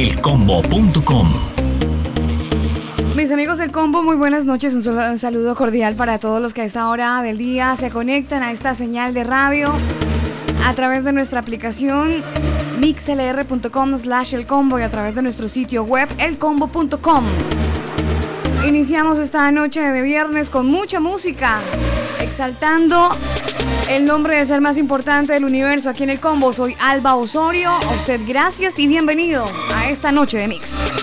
elcombo.com. Mis amigos del combo, muy buenas noches. Un, saludo cordial para todos los que a esta hora del día se conectan a esta señal de radio a través de nuestra aplicación mixlr.com slash el combo y a través de nuestro sitio web elcombo.com. Iniciamos esta noche de viernes con mucha música, exaltando el nombre del ser más importante del universo aquí en el combo. Soy Alba Osorio. A usted gracias y bienvenido a esta noche de mix.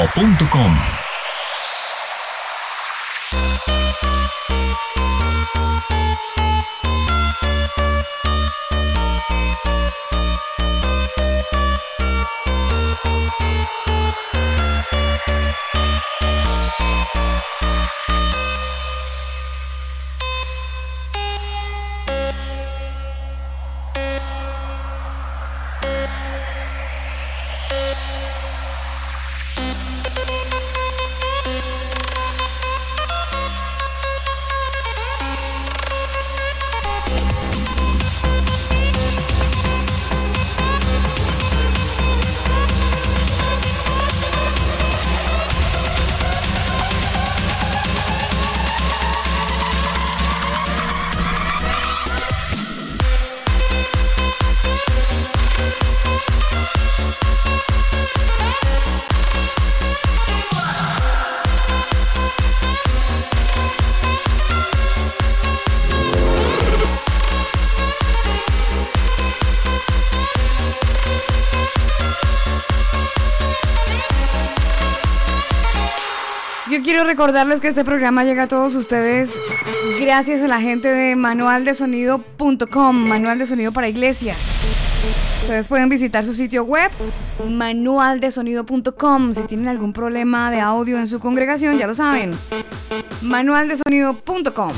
elcombo.com. recordarles que este programa llega a todos ustedes gracias a la gente de manualdesonido.com, manual de sonido para iglesias. Ustedes pueden visitar su sitio web, manualdesonido.com. Si tienen algún problema de audio en su congregación, ya lo saben. manualdesonido.com.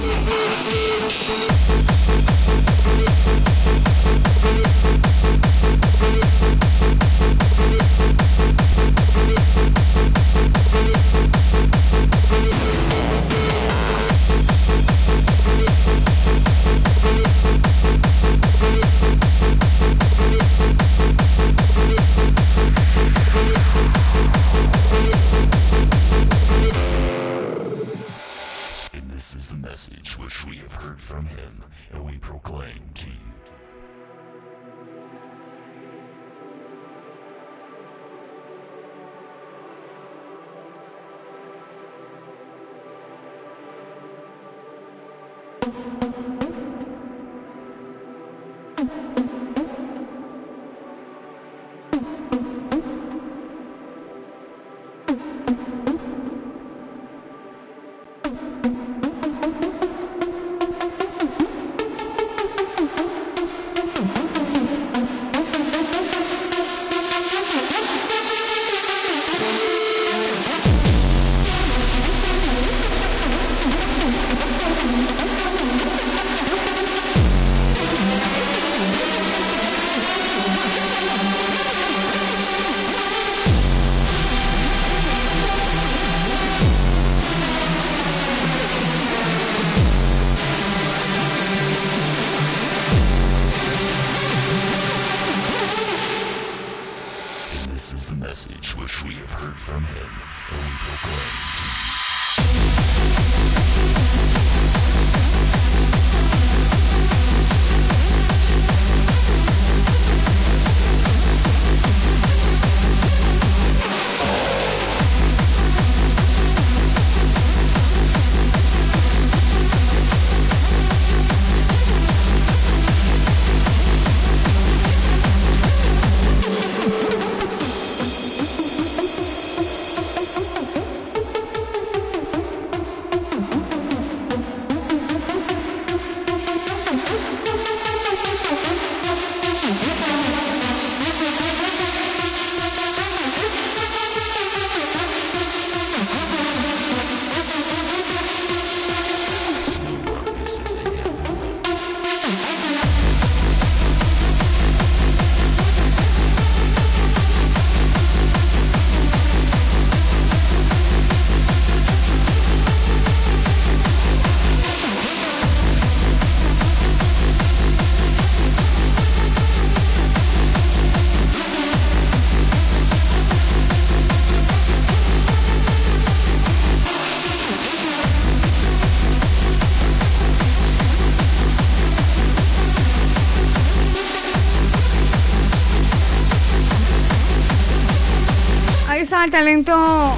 talento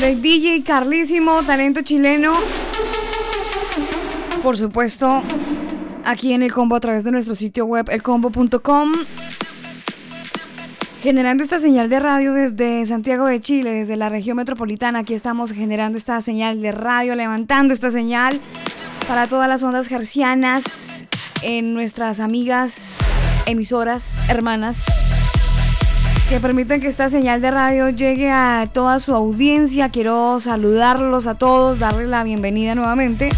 del DJ Carlísimo, talento chileno. Por supuesto, aquí en el combo a través de nuestro sitio web elcombo.com. Generando esta señal de radio desde Santiago de Chile, desde la región metropolitana. Aquí estamos generando esta señal de radio, levantando esta señal para todas las ondas gercianas en nuestras amigas emisoras, hermanas que permiten que esta señal de radio llegue a toda su audiencia. Quiero saludarlos a todos, darles la bienvenida nuevamente.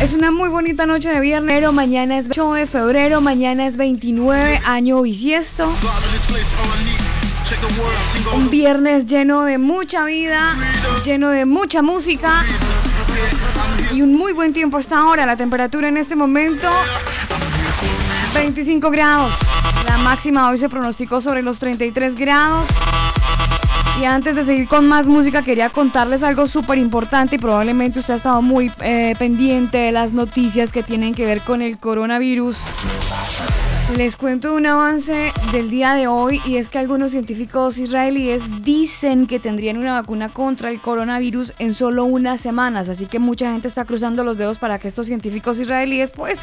Es una muy bonita noche de viernes, mañana es 8 de febrero, mañana es 29, año bisiesto. Un viernes lleno de mucha vida, lleno de mucha música y un muy buen tiempo hasta ahora. La temperatura en este momento 25 grados. La máxima hoy se pronosticó sobre los 33 grados. Y antes de seguir con más música, quería contarles algo súper importante y probablemente usted ha estado muy eh, pendiente de las noticias que tienen que ver con el coronavirus. Les cuento un avance del día de hoy y es que algunos científicos israelíes dicen que tendrían una vacuna contra el coronavirus en solo unas semanas, así que mucha gente está cruzando los dedos para que estos científicos israelíes pues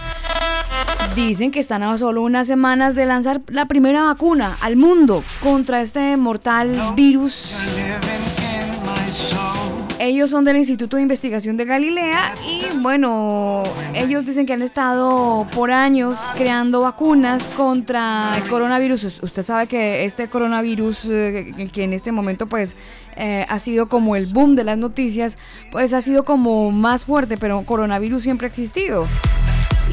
dicen que están a solo unas semanas de lanzar la primera vacuna al mundo contra este mortal virus. Ellos son del Instituto de Investigación de Galilea y bueno, ellos dicen que han estado por años creando vacunas contra el coronavirus. Usted sabe que este coronavirus, eh, que en este momento pues eh, ha sido como el boom de las noticias, pues ha sido como más fuerte, pero coronavirus siempre ha existido.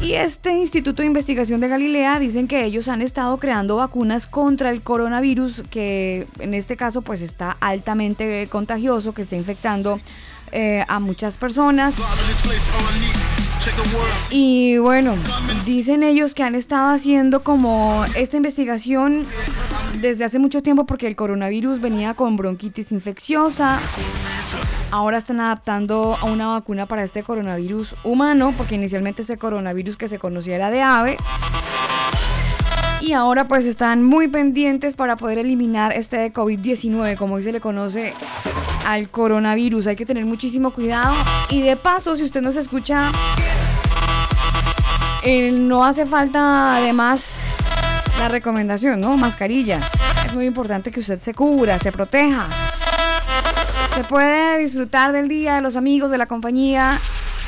Y este Instituto de Investigación de Galilea dicen que ellos han estado creando vacunas contra el coronavirus, que en este caso pues está altamente contagioso, que está infectando eh, a muchas personas. Y bueno, dicen ellos que han estado haciendo como esta investigación desde hace mucho tiempo porque el coronavirus venía con bronquitis infecciosa. Ahora están adaptando a una vacuna para este coronavirus humano, porque inicialmente ese coronavirus que se conocía era de ave. Y ahora pues están muy pendientes para poder eliminar este COVID-19, como hoy se le conoce al coronavirus. Hay que tener muchísimo cuidado. Y de paso, si usted nos escucha, eh, no hace falta además la recomendación, ¿no? Mascarilla. Es muy importante que usted se cubra, se proteja. Se puede disfrutar del día, de los amigos, de la compañía,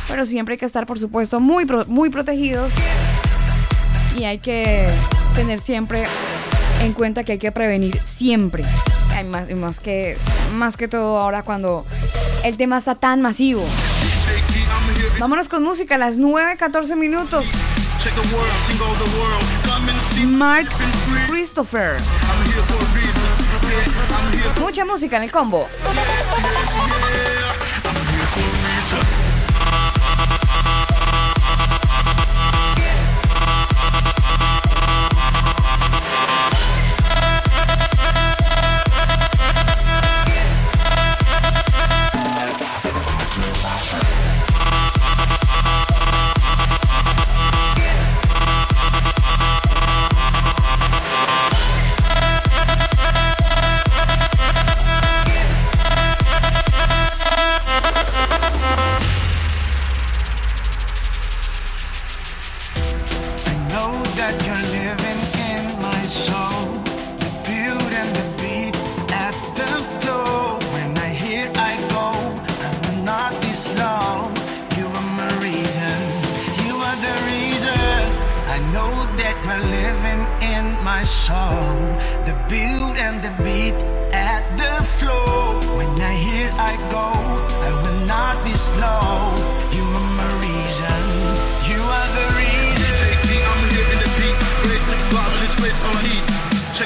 pero siempre hay que estar, por supuesto, muy, muy protegidos. Y hay que tener siempre en cuenta que hay que prevenir siempre. Hay más, que, más que todo ahora cuando el tema está tan masivo. Vámonos con música a las 9.14 minutos. Mark Christopher. Mucha música en el combo.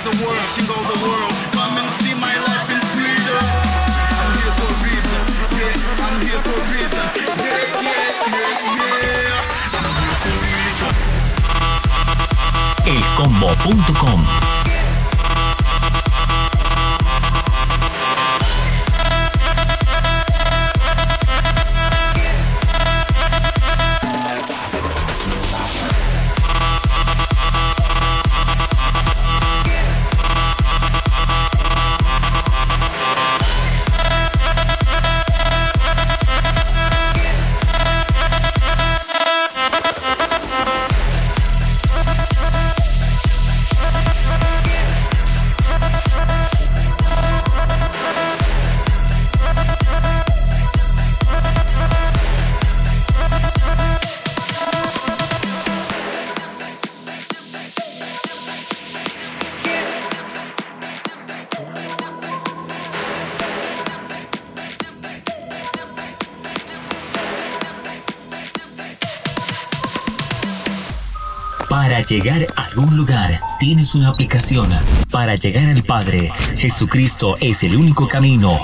The world, sing all the world. Come and see my life in freedom. I'm here for reason. I'm here for elcombo.com llegar a algún lugar, tienes una aplicación. Para llegar al Padre, Jesucristo es el único camino.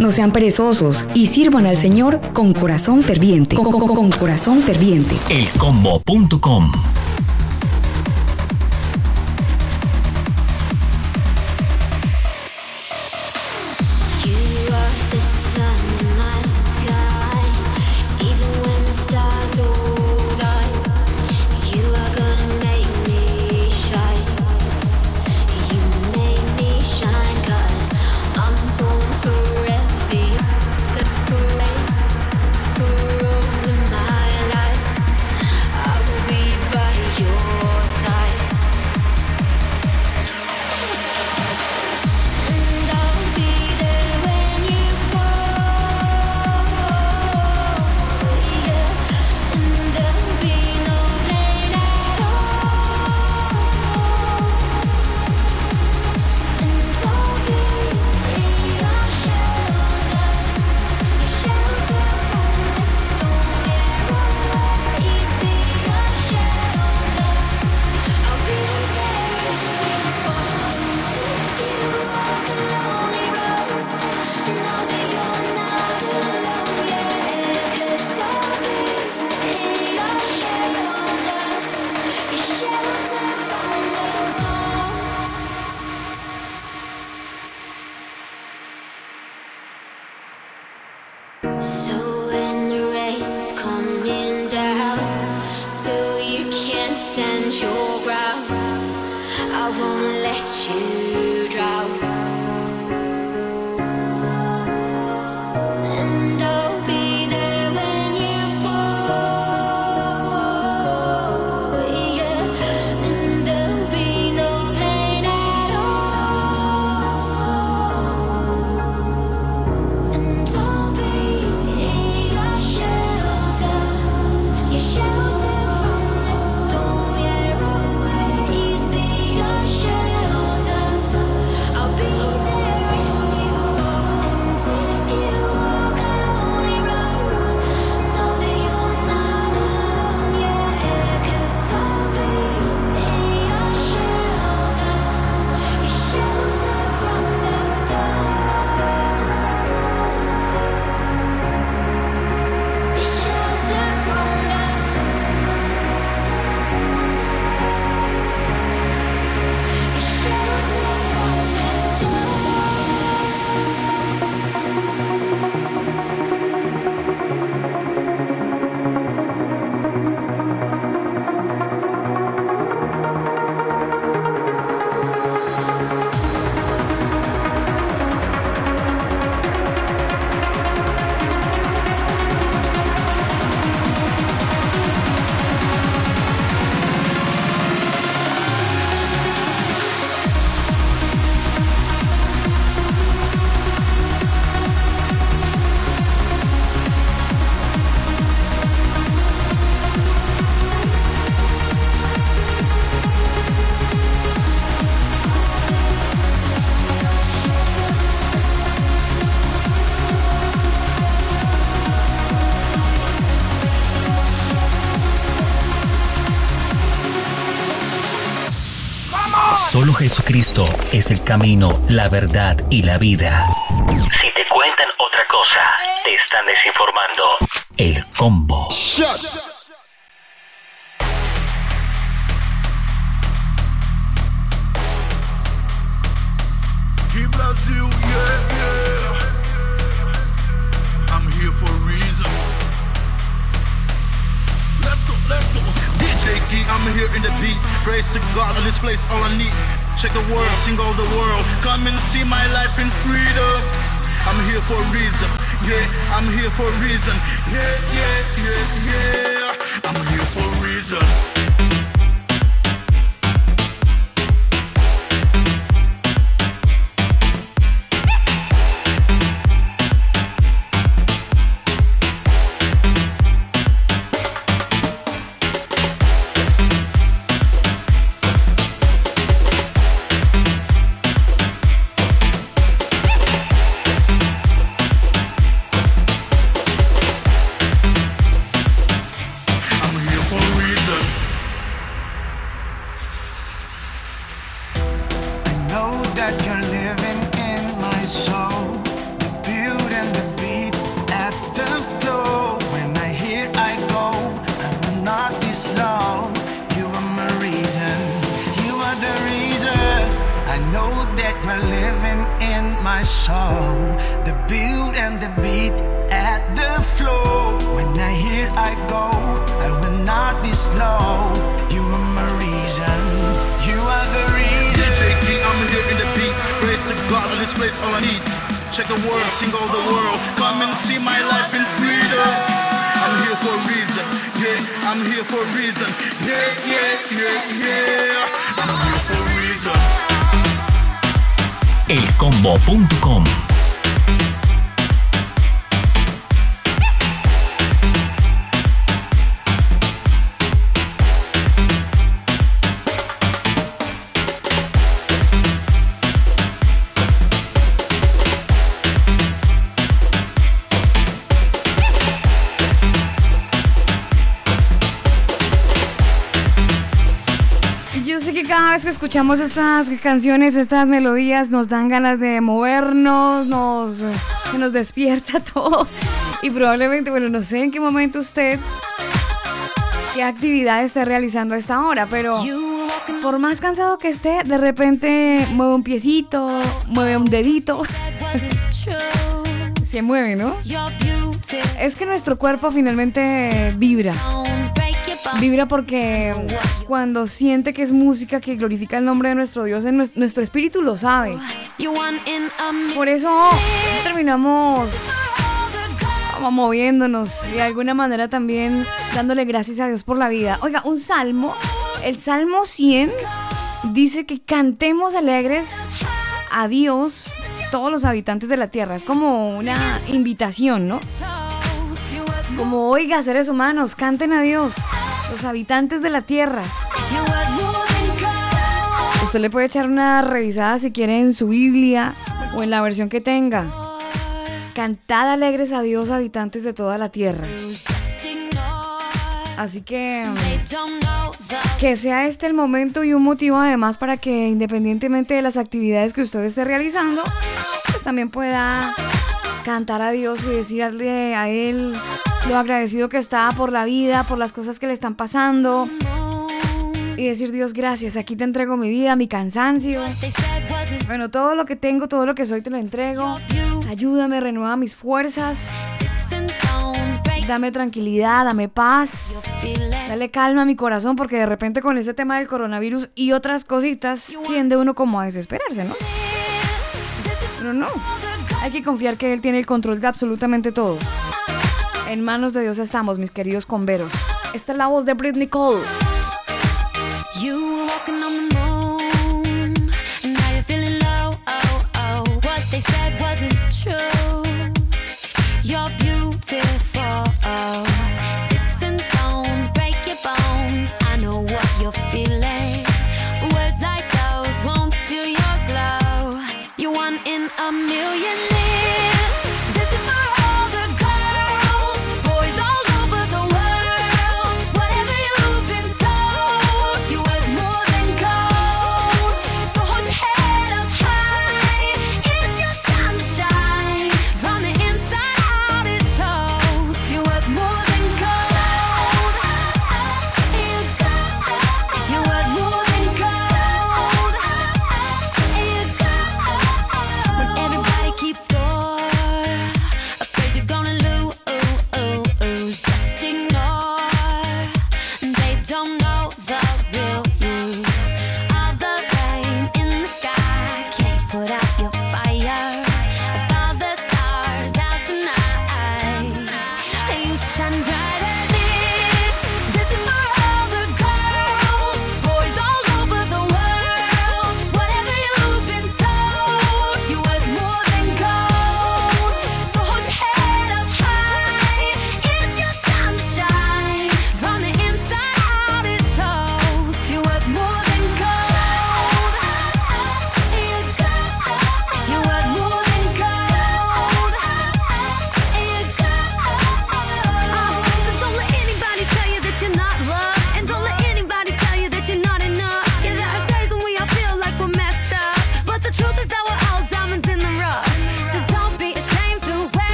No sean perezosos y sirvan al Señor con corazón ferviente. Con, con- con corazón ferviente. elcombo.com. es el camino, la verdad y la vida. Si te cuentan otra cosa, te están desinformando. El combo. Yeah, yeah. I'm here for a reason. Let's go, let's go. DJ Key, I'm here in the beat. Praise to God, in this place all I need. Check the world, sing all the world. Come and see my life in freedom. I'm here for a reason. Yeah, I'm here for a reason. Yeah, yeah, yeah, yeah. I'm here for a reason. Sé que cada vez que escuchamos estas canciones, estas melodías, nos dan ganas de movernos, nos, se nos despierta todo. Y probablemente, bueno, no sé en qué momento usted, qué actividad esté realizando a esta hora, pero por más cansado que esté, de repente mueve un piecito, mueve un dedito, se mueve, ¿no? Es que nuestro cuerpo finalmente vibra. Vibra porque cuando siente que es música que glorifica el nombre de nuestro Dios, en nuestro espíritu lo sabe. Por eso terminamos como moviéndonos y de alguna manera también dándole gracias a Dios por la vida. Oiga, un salmo, el Salmo 100 dice que cantemos alegres a Dios todos los habitantes de la tierra. Es como una invitación, ¿no? Como, oiga, seres humanos, canten a Dios, los habitantes de la tierra. Usted le puede echar una revisada si quiere en su Biblia o en la versión que tenga. Cantad alegres a Dios, habitantes de toda la tierra. Así que que sea este el momento y un motivo además para que independientemente de las actividades que usted esté realizando, pues también pueda cantar a Dios y decirle a Él lo agradecido que está por la vida, por las cosas que le están pasando. Y decir, Dios, gracias, aquí te entrego mi vida, mi cansancio. Bueno, todo lo que tengo, todo lo que soy, te lo entrego. Ayúdame, renueva mis fuerzas. Dame tranquilidad, dame paz. Dale calma a mi corazón porque de repente con este tema del coronavirus y otras cositas tiende uno como a desesperarse, ¿no? Pero no, hay que confiar que Él tiene el control de absolutamente todo. En manos de Dios estamos, mis queridos converos. Esta es la voz de Britney Cole.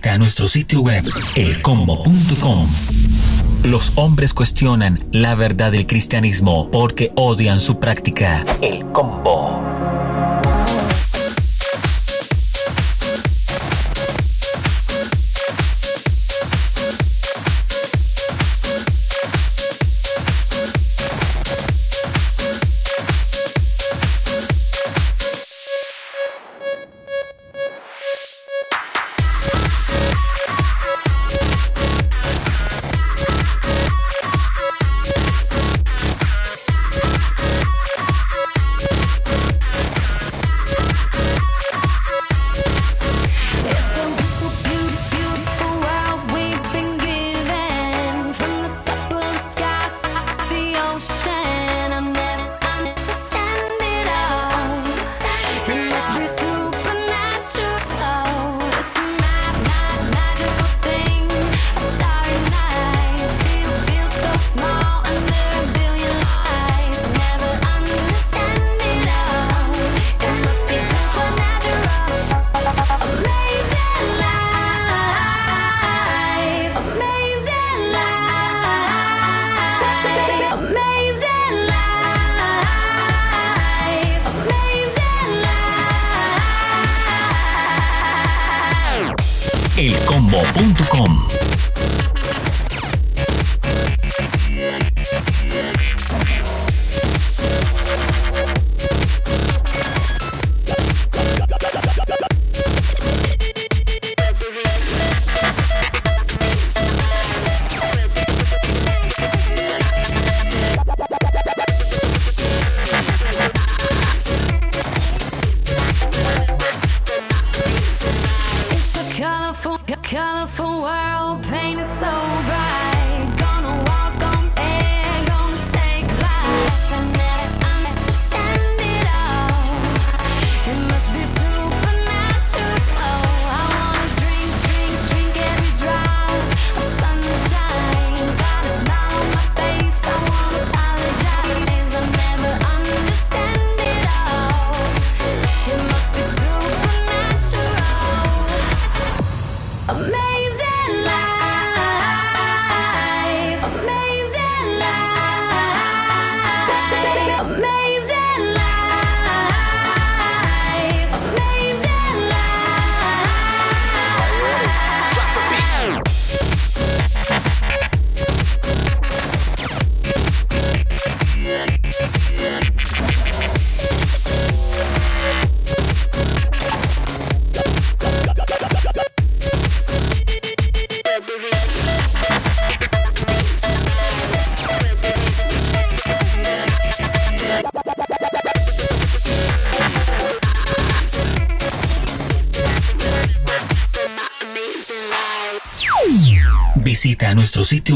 Visita nuestro sitio web elcombo.com. Los hombres cuestionan la verdad del cristianismo porque odian su práctica. El combo.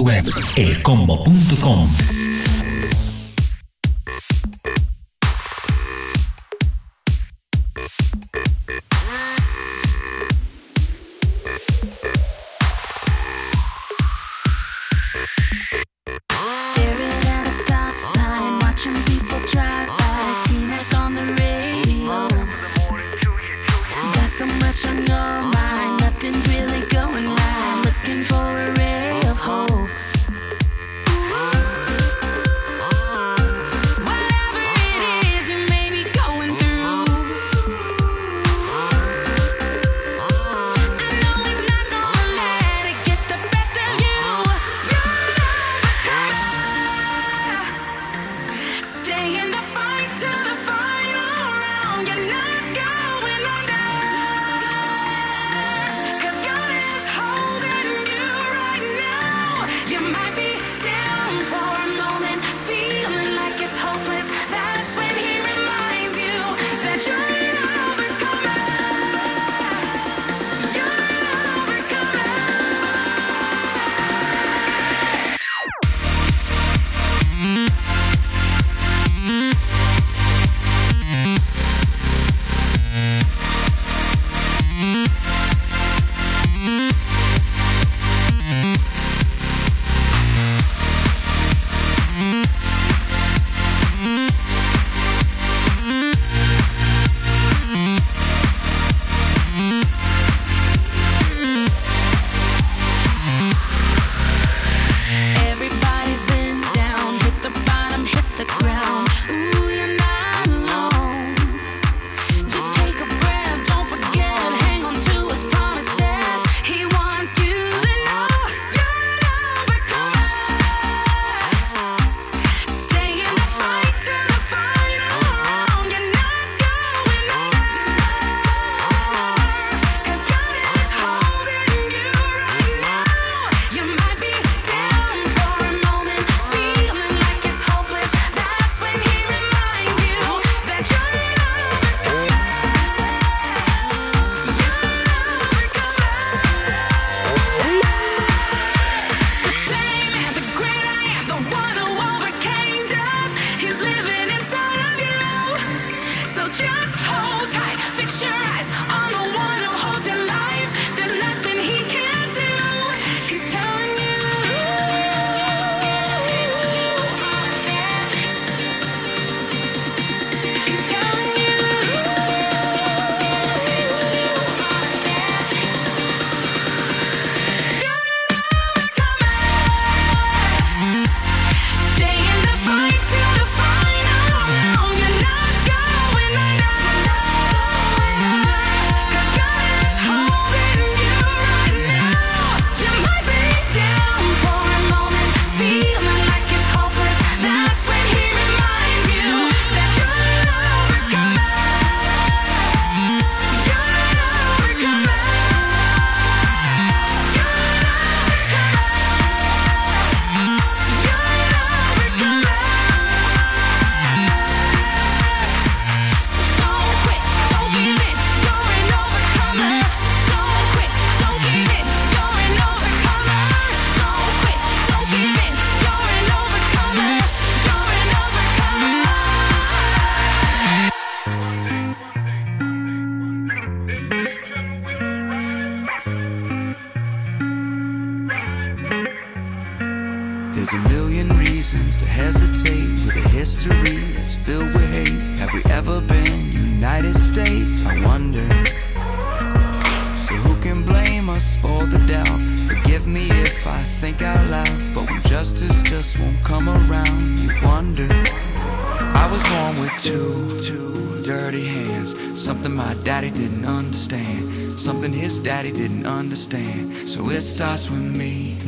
web elcombo.com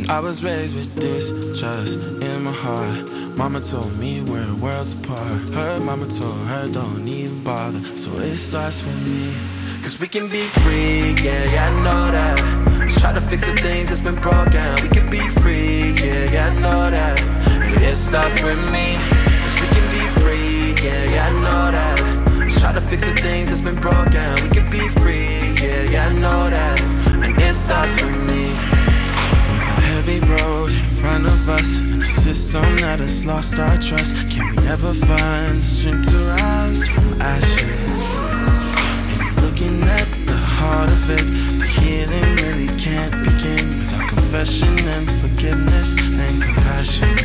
I was raised with distrust in my heart. Mama told me we're worlds apart. Her mama told her don't even bother. So it starts with me. Cause we can be free, yeah, yeah, I know that. Let's try to fix the things that's been broken. We can be free, yeah, yeah, I know that. It starts with me. Cause we can be free, yeah, yeah, I know that. Let's try to fix the things that's been broken. We can be free, yeah, yeah, I know that. And it starts with me. Heavy road in front of us and a system that has lost our trust. Can we ever find the strength to rise from ashes? And looking at the heart of it, the healing really can't begin without confession and forgiveness and compassion.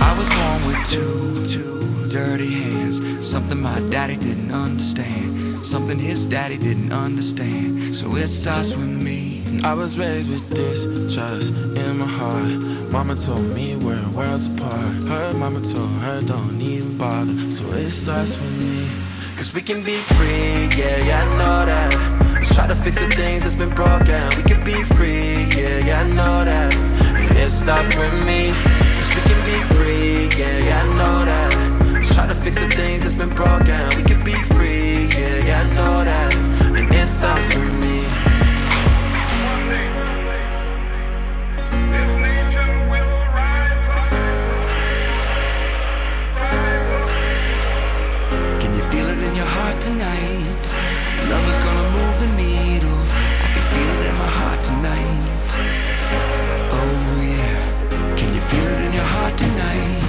I was born with two dirty hands. Something my daddy didn't understand. Something his daddy didn't understand. So it starts with me. I was raised with distrust in my heart. Mama told me we're worlds apart. Her mama told her don't even bother. So it starts with me. Cause we can be free, yeah, yeah, I know that. Let's try to fix the things that's been broken. We can be free, yeah, yeah, I know that. And it starts with me. Cause we can be free, yeah, yeah, I know that. Let's try to fix the things that's been broken. We can be free, yeah, yeah, I know that. And it starts with me. Tonight? Love is gonna move the needle. I can feel it in my heart tonight. Oh yeah. Can you feel it in your heart tonight?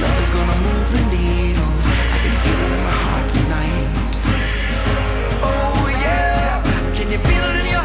Love is gonna move the needle. I can feel it in my heart tonight. Oh yeah. Can you feel it in your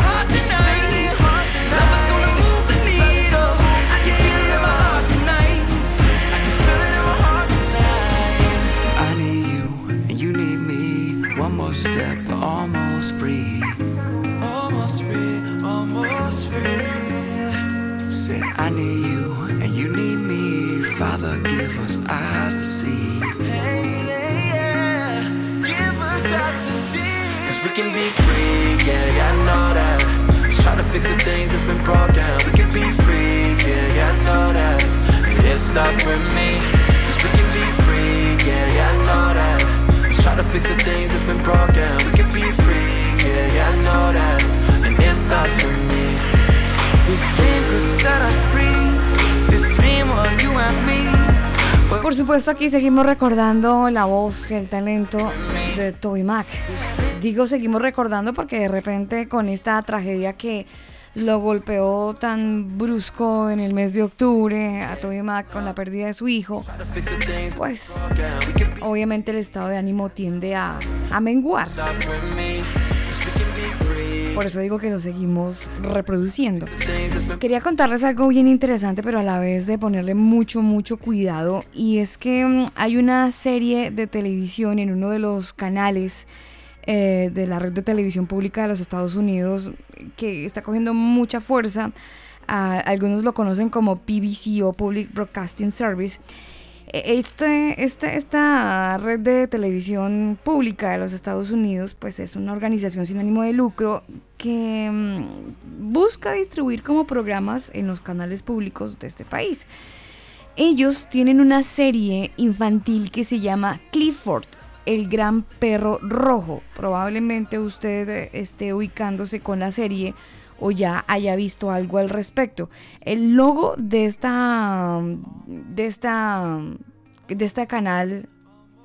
I need you and you need me. Father, give us eyes to see. Hey, yeah, yeah. Give us eyes to see. Cause we can be free, yeah, yeah, I know that. Let's try to fix the things that's been broken. We can be free, yeah, yeah, I know that. And it starts with me. Cause we can be free, yeah, yeah, I know that. Let's try to fix the things that's been broken. We can be free, yeah, yeah, I know that. And it starts with me. Por supuesto, aquí seguimos recordando la voz y el talento de Toby Mac. Digo, seguimos recordando porque de repente con esta tragedia que lo golpeó tan brusco en el mes de octubre a Toby Mac con la pérdida de su hijo, pues obviamente el estado de ánimo tiende a, a menguar. Por eso digo que lo seguimos reproduciendo. Quería contarles algo bien interesante, pero a la vez de ponerle mucho, mucho cuidado. Y es que mm, hay una serie de televisión en uno de los canales eh, de la red de televisión pública de los Estados Unidos que está cogiendo mucha fuerza. Ah, algunos lo conocen como PBC o Public Broadcasting Service. Este, este, esta red de televisión pública de los Estados Unidos, pues es una organización sin ánimo de lucro que mm, busca distribuir como programas en los canales públicos de este país. Ellos tienen una serie infantil que se llama Clifford, el gran perro rojo. Probablemente usted eh, esté ubicándose con la serie o ya haya visto algo al respecto. El logo de esta de esta de este canal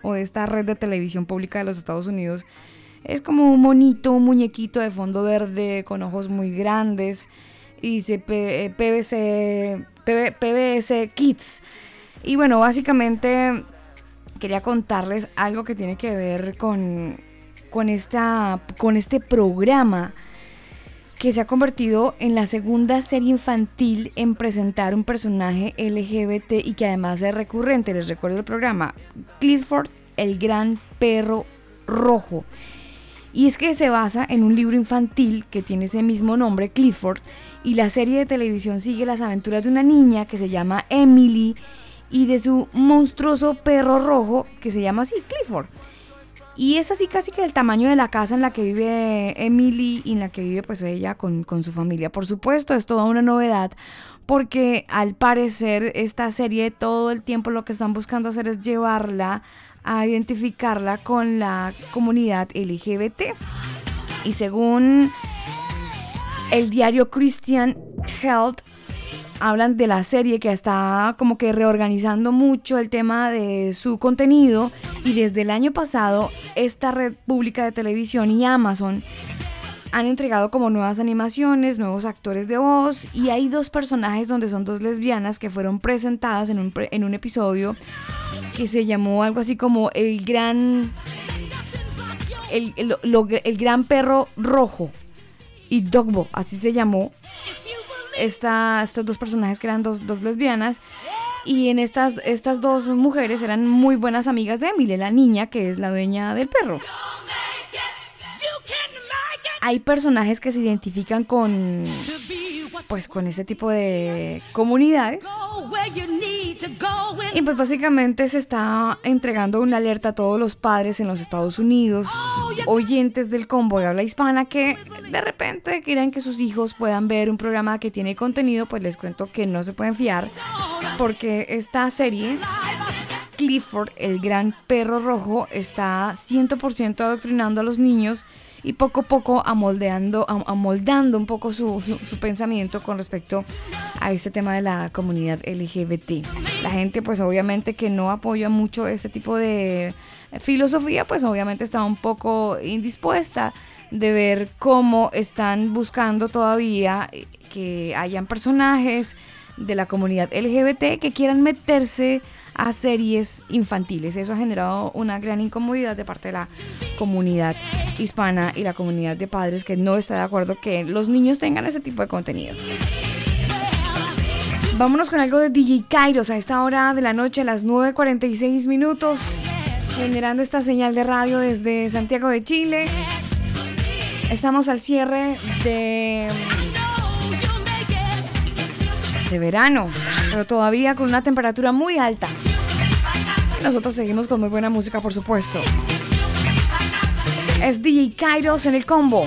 o de esta red de televisión pública de los Estados Unidos es como un monito, un muñequito de fondo verde con ojos muy grandes y dice P- eh, PBS Kids. Y bueno, básicamente quería contarles algo que tiene que ver con con esta con este programa que se ha convertido en la segunda serie infantil en presentar un personaje LGBT y que además es recurrente. Les recuerdo el programa Clifford, el gran perro rojo. Y es que se basa en un libro infantil que tiene ese mismo nombre, Clifford, y la serie de televisión sigue las aventuras de una niña que se llama Emily y de su monstruoso perro rojo que se llama así, Clifford. Y es así casi que del tamaño de la casa en la que vive Emily y en la que vive pues ella con, con su familia. Por supuesto, es toda una novedad porque al parecer esta serie todo el tiempo lo que están buscando hacer es llevarla a identificarla con la comunidad LGBT. Y según el diario Christian Health, hablan de la serie que está como que reorganizando mucho el tema de su contenido y desde el año pasado esta red pública de televisión y Amazon han entregado como nuevas animaciones, nuevos actores de voz y hay dos personajes donde son dos lesbianas que fueron presentadas en un, pre- en un episodio que se llamó algo así como el gran el, el- lo- el gran perro rojo y Dogbo, así se llamó esta, estos dos personajes que eran dos, dos lesbianas. Y en estas, estas dos mujeres eran muy buenas amigas de Emily, la niña que es la dueña del perro. Hay personajes que se identifican con pues con este tipo de comunidades. Y pues básicamente se está entregando una alerta a todos los padres en los Estados Unidos, oyentes del combo de habla hispana, que de repente quieren que sus hijos puedan ver un programa que tiene contenido, pues les cuento que no se pueden fiar, porque esta serie, Clifford, el gran perro rojo, está 100% adoctrinando a los niños y poco a poco amoldeando, am- amoldando un poco su- su pensamiento con respecto a este tema de la comunidad LGBT. La gente pues obviamente que no apoya mucho este tipo de filosofía pues obviamente está un poco indispuesta de ver cómo están buscando todavía que hayan personajes de la comunidad LGBT que quieran meterse a series infantiles. Eso ha generado una gran incomodidad de parte de la comunidad hispana y la comunidad de padres que no está de acuerdo que los niños tengan ese tipo de contenido. Vámonos con algo de DJ Kairos a esta hora de la noche, a las 9.46 minutos, generando esta señal de radio desde Santiago de Chile. Estamos al cierre de, de verano, pero todavía con una temperatura muy alta. Nosotros seguimos con muy buena música, por supuesto. Es DJ Kairos en el combo.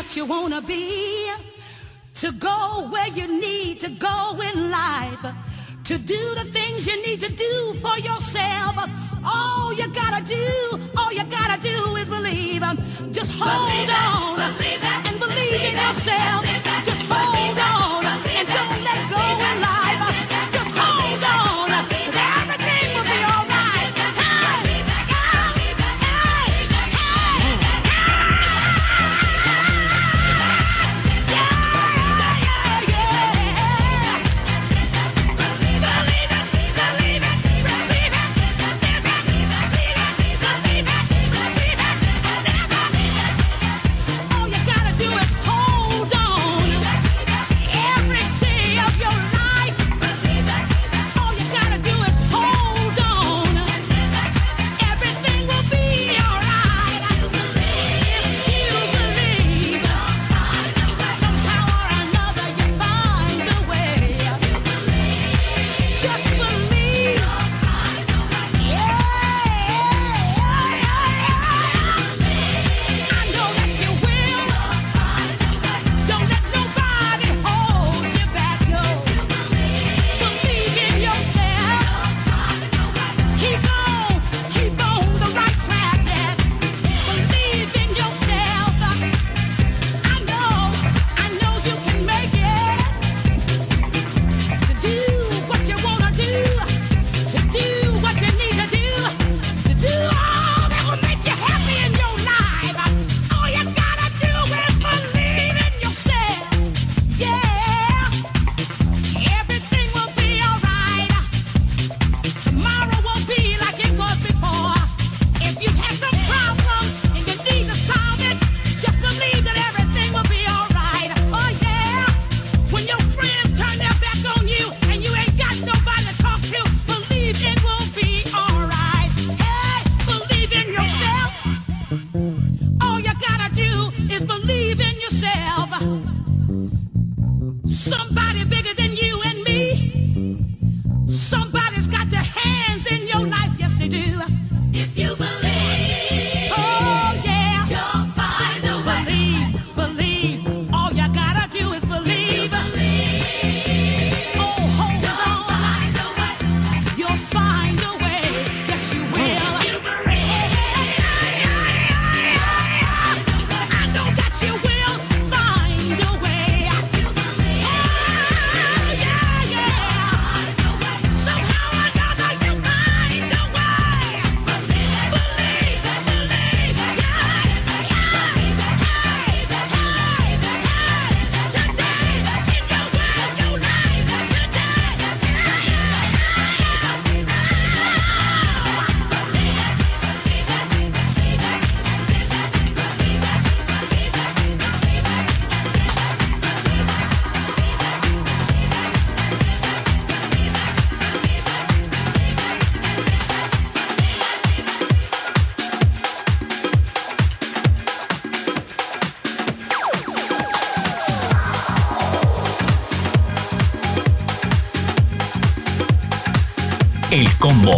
What you wanna be. To go where you need to go in life. To do the things you need to do for yourself. All you gotta do, all you gotta do is believe. Just hold on and believe in yourself. Just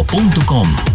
elcombo.com.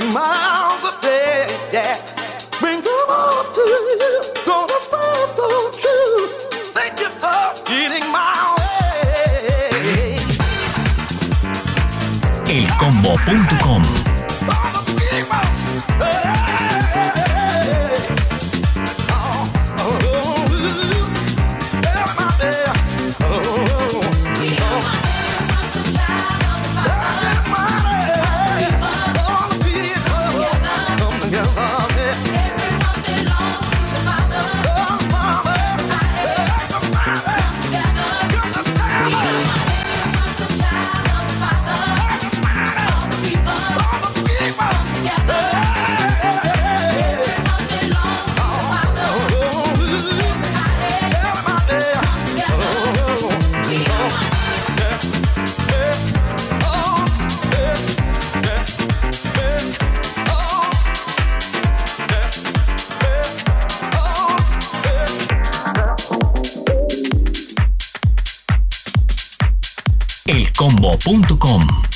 few miles day, yeah. Bring them all to you, gonna find the truth. Thank you elcombo.com. elcombo.com.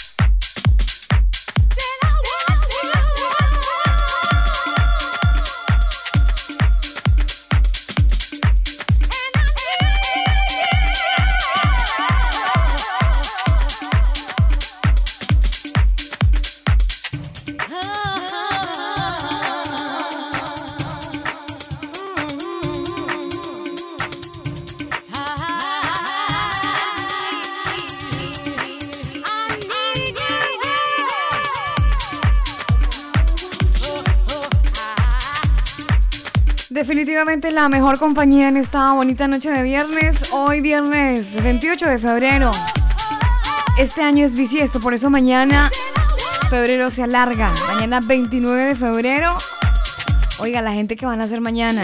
Definitivamente la mejor compañía en esta bonita noche de viernes. Hoy viernes 28 de febrero. Este año es bisiesto, por eso mañana febrero se alarga. Mañana 29 de febrero. Oiga, la gente que van a hacer mañana.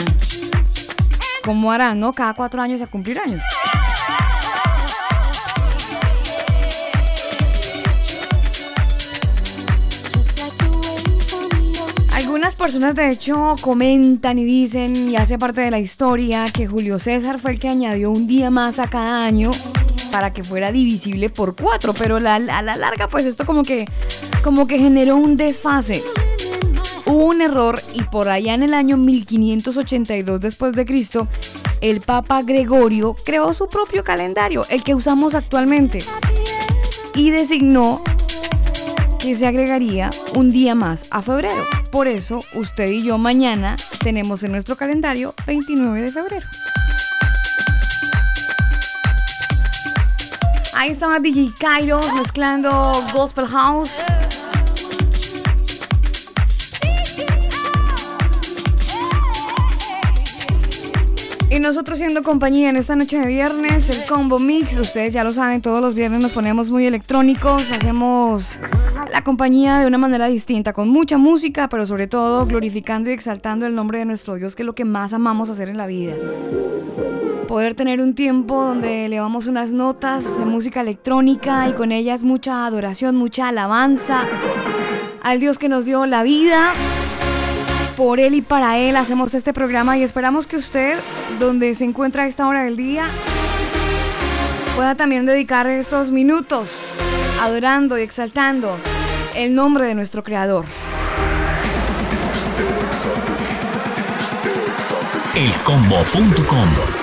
¿Cómo harán, no? Cada cuatro años a cumplir años. Personas de hecho comentan y dicen y hace parte de la historia que Julio César fue el que añadió un día más a cada año para que fuera divisible por cuatro, pero a la larga pues esto como que, como que generó un desfase. Hubo un error y por allá en el año 1582 después de Cristo, el Papa Gregorio creó su propio calendario, el que usamos actualmente, y designó que se agregaría un día más a febrero. Por eso, usted y yo mañana tenemos en nuestro calendario 29 de febrero. Ahí estaba DJ Kairos mezclando Gospel House. Y nosotros siendo compañía en esta noche de viernes, el Combo Mix, ustedes ya lo saben, todos los viernes nos ponemos muy electrónicos, hacemos la compañía de una manera distinta, con mucha música, pero sobre todo glorificando y exaltando el nombre de nuestro Dios, que es lo que más amamos hacer en la vida. Poder tener un tiempo donde elevamos unas notas de música electrónica y con ellas mucha adoración, mucha alabanza al Dios que nos dio la vida. Por Él y para Él hacemos este programa y esperamos que usted, donde se encuentra a esta hora del día, pueda también dedicar estos minutos adorando y exaltando el nombre de nuestro Creador. Elcombo.com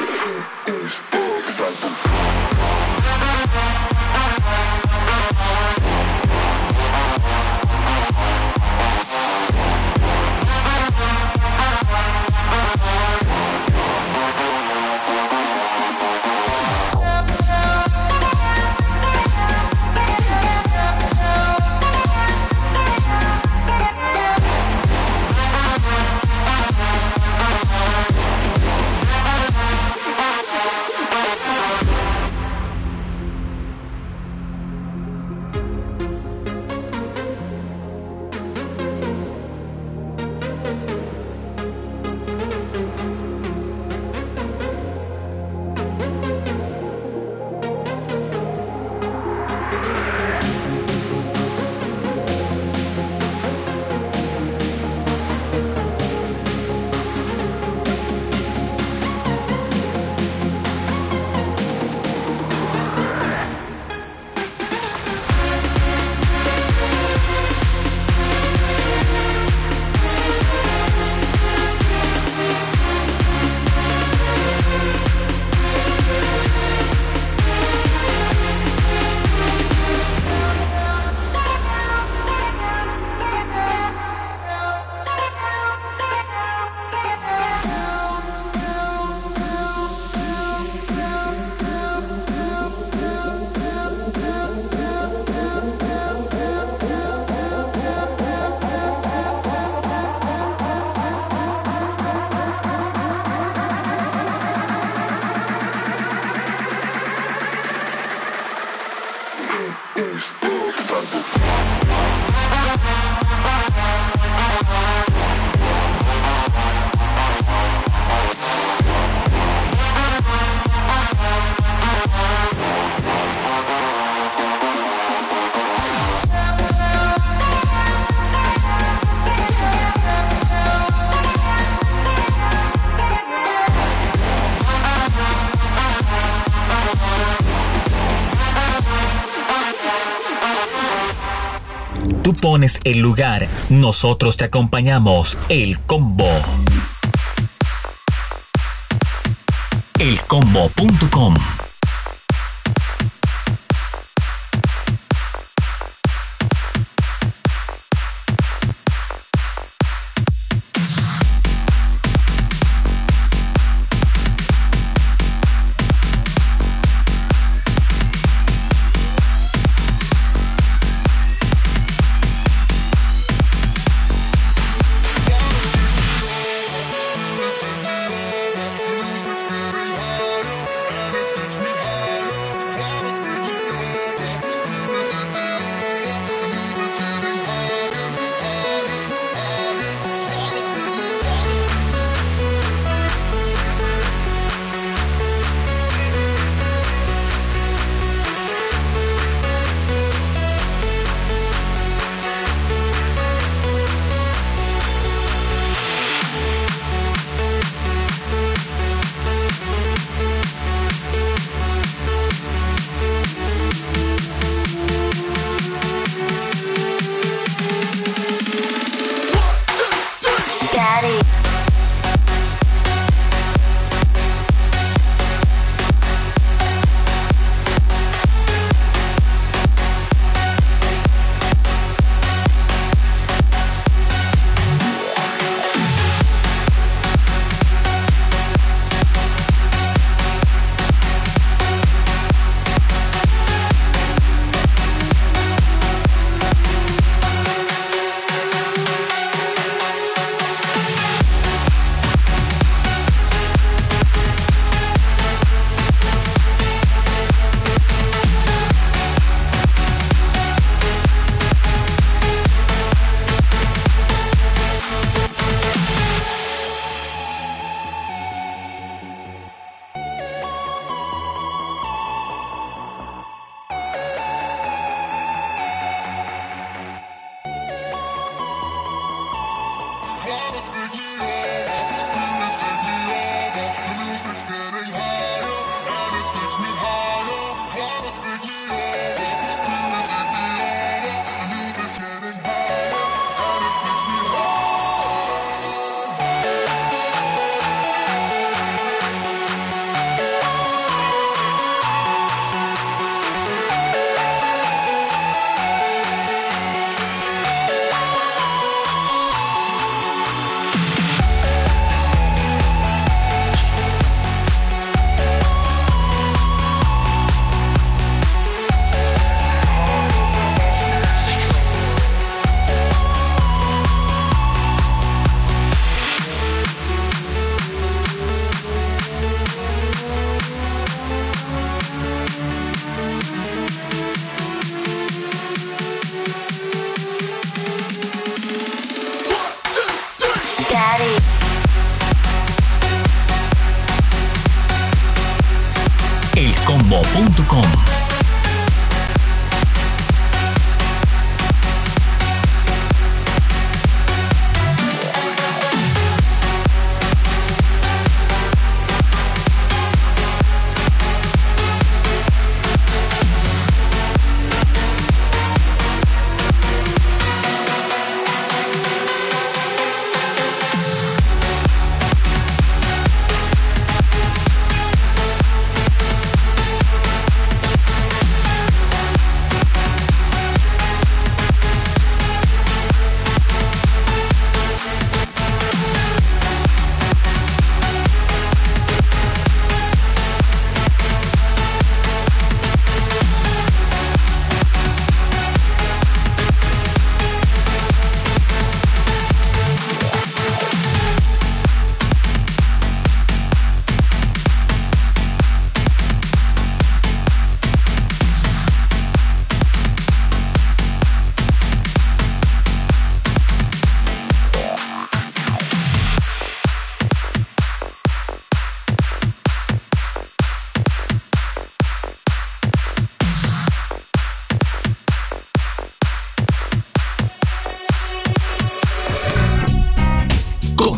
El lugar, nosotros te acompañamos. El combo. Elcombo.com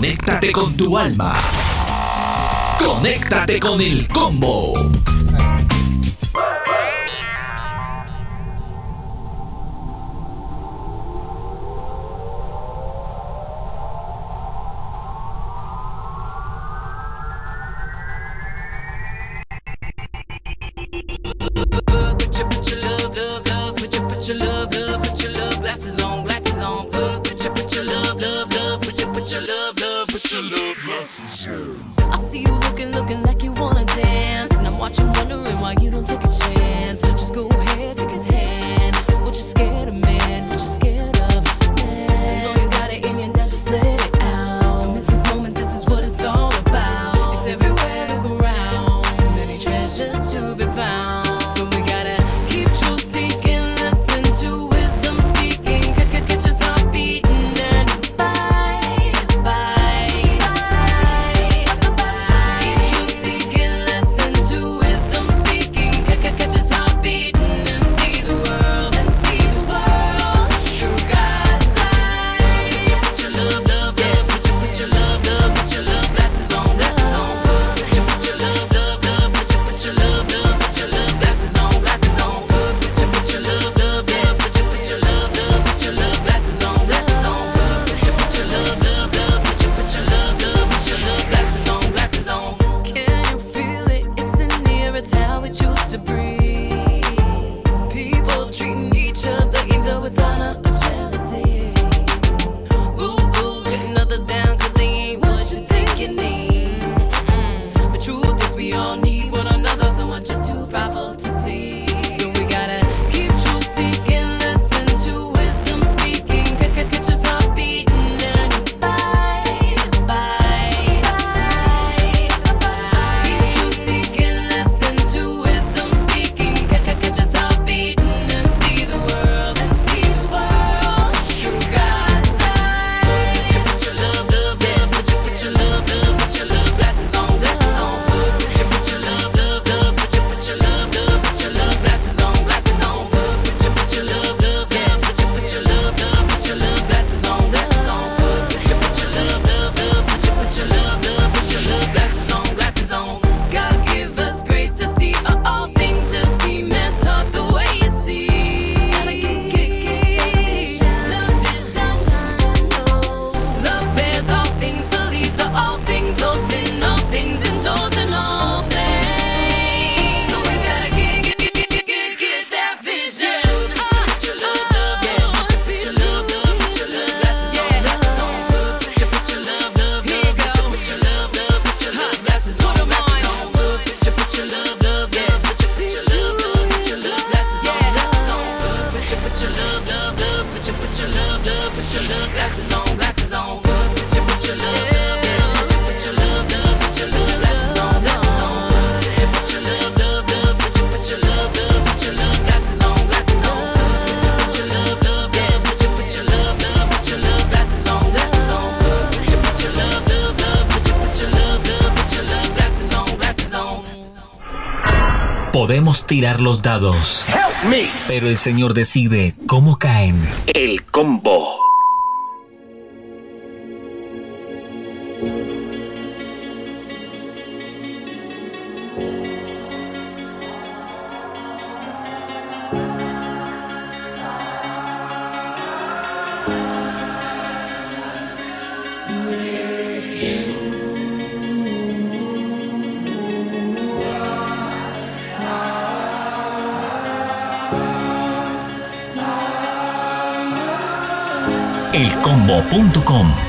Conéctate con tu alma. Conéctate con el combo. Podemos tirar los dados. Pero el Señor decide cómo caen. El combo. Elcombo.com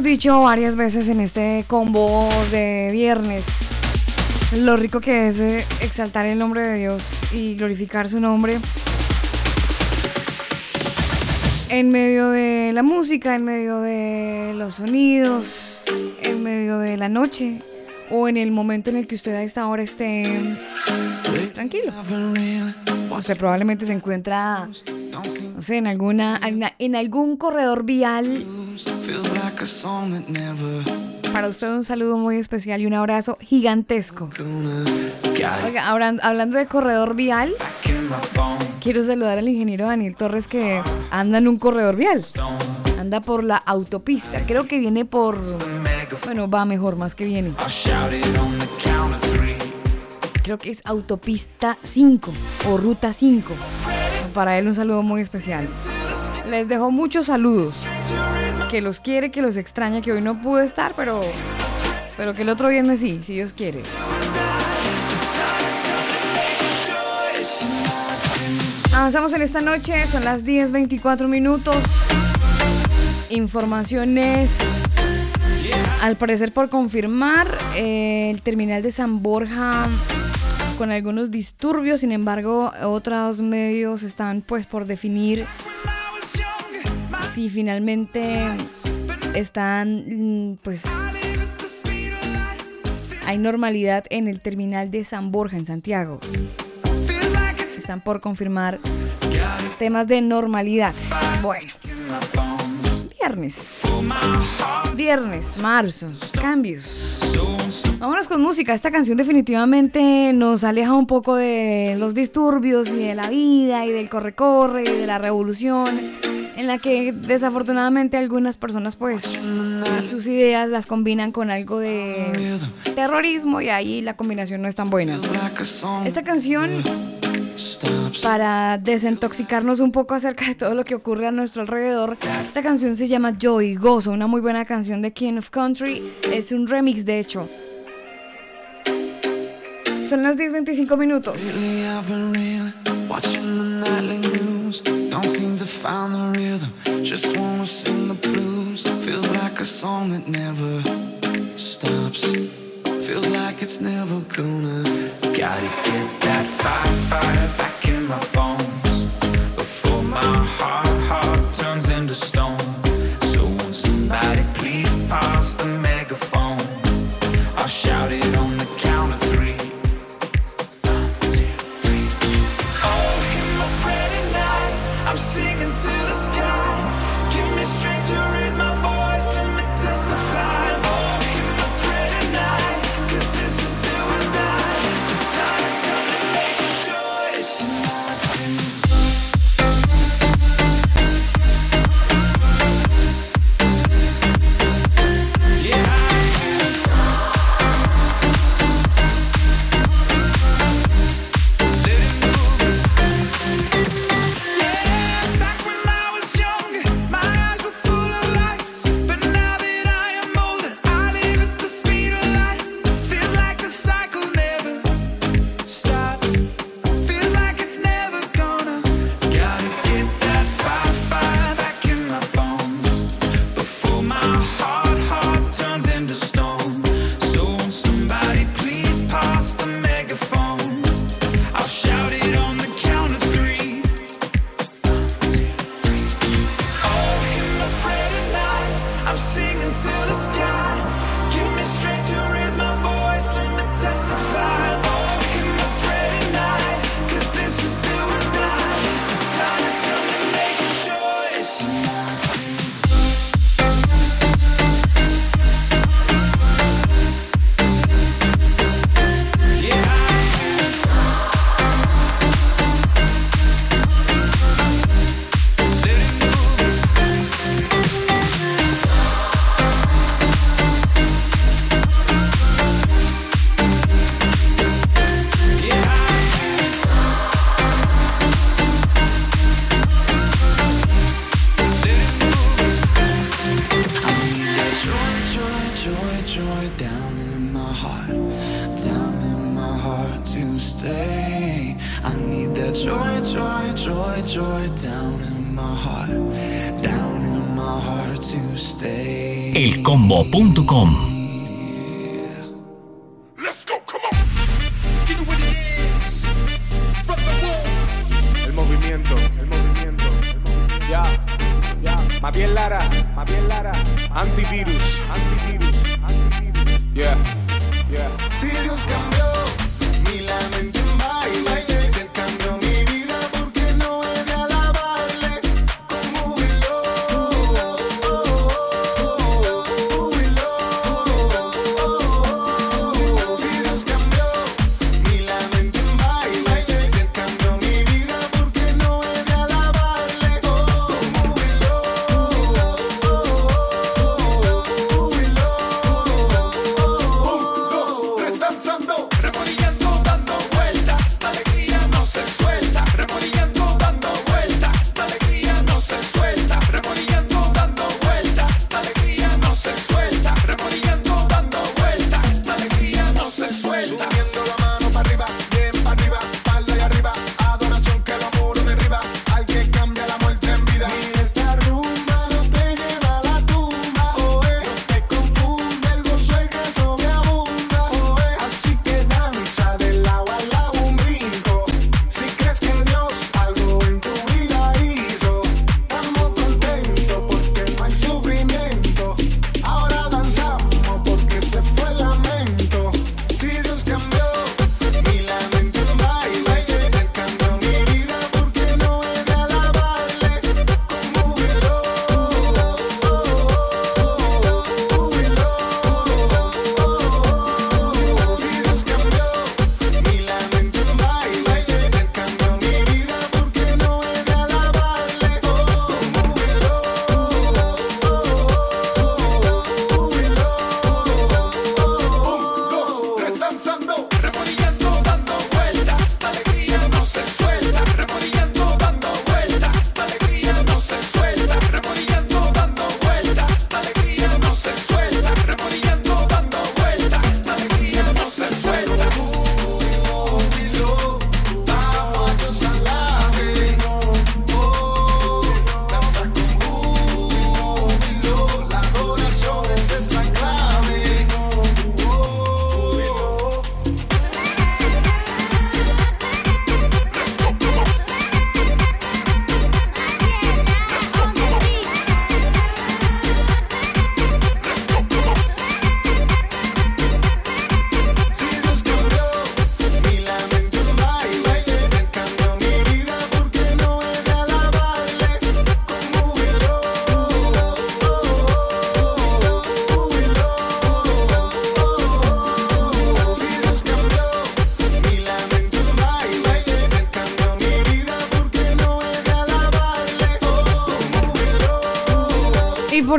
hemos dicho varias veces en este combo de viernes. Lo rico que es eh, exaltar el nombre de Dios y glorificar su nombre. En medio de la música, en medio de los sonidos, en medio de la noche o en el momento en el que usted a esta hora esté tranquilo. Usted probablemente se encuentra, no sé, en alguna, en, algún corredor vial Para usted un saludo muy especial y un abrazo gigantesco. Oiga, hablan- hablando de corredor vial, quiero saludar al ingeniero Daniel Torres que anda en un corredor vial. Anda por la autopista. Creo que viene por... Bueno, va mejor más que viene. Creo que es autopista 5 o ruta 5. Para él un saludo muy especial. Les dejo muchos saludos. que los quiere, que los extraña, que hoy no pudo estar, pero, pero que el otro viernes sí, si Dios quiere. Avanzamos en esta noche, son las 10.24 minutos. Informaciones, al parecer por confirmar, eh, el terminal de San Borja con algunos disturbios, sin embargo, otros medios están pues por definir si finalmente están mm, pues hay normalidad en el terminal de San Borja en Santiago. Están por confirmar temas de normalidad. Bueno, viernes. Viernes, marzo, cambios. Vámonos con música. Esta canción definitivamente nos aleja un poco de los disturbios y de la vida y del corre-corre y de la revolución en la que desafortunadamente algunas personas pues sus ideas las combinan con algo de terrorismo y ahí la combinación no es tan buena. Esta canción para desintoxicarnos un poco acerca de todo lo que ocurre a nuestro alrededor. Esta canción se llama Joy, Gozo, una muy buena canción de King of Country. Es un remix, de hecho. Son las 10.25 minutos. Feels like it's never gonna. Gotta get that fire, fire back in my bones.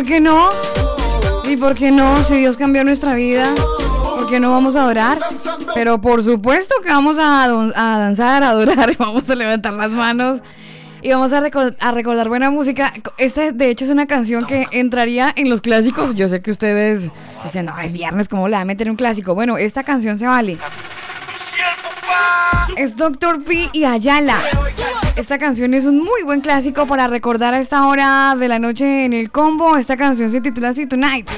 ¿por qué no? ¿Y por qué no? Si Dios cambió nuestra vida, ¿por qué no vamos a adorar? Pero por supuesto que vamos a, a danzar, a adorar, vamos a levantar las manos y vamos a, recordar, a recordar buena música. Esta, de hecho, es una canción que entraría en los clásicos. Yo sé que ustedes dicen, no, es viernes, ¿cómo le va a meter un clásico? Bueno, esta canción se vale. Es Doctor P y Ayala. Esta canción es un muy buen clásico para recordar a esta hora de la noche en el combo. Esta canción se titula See Tonight.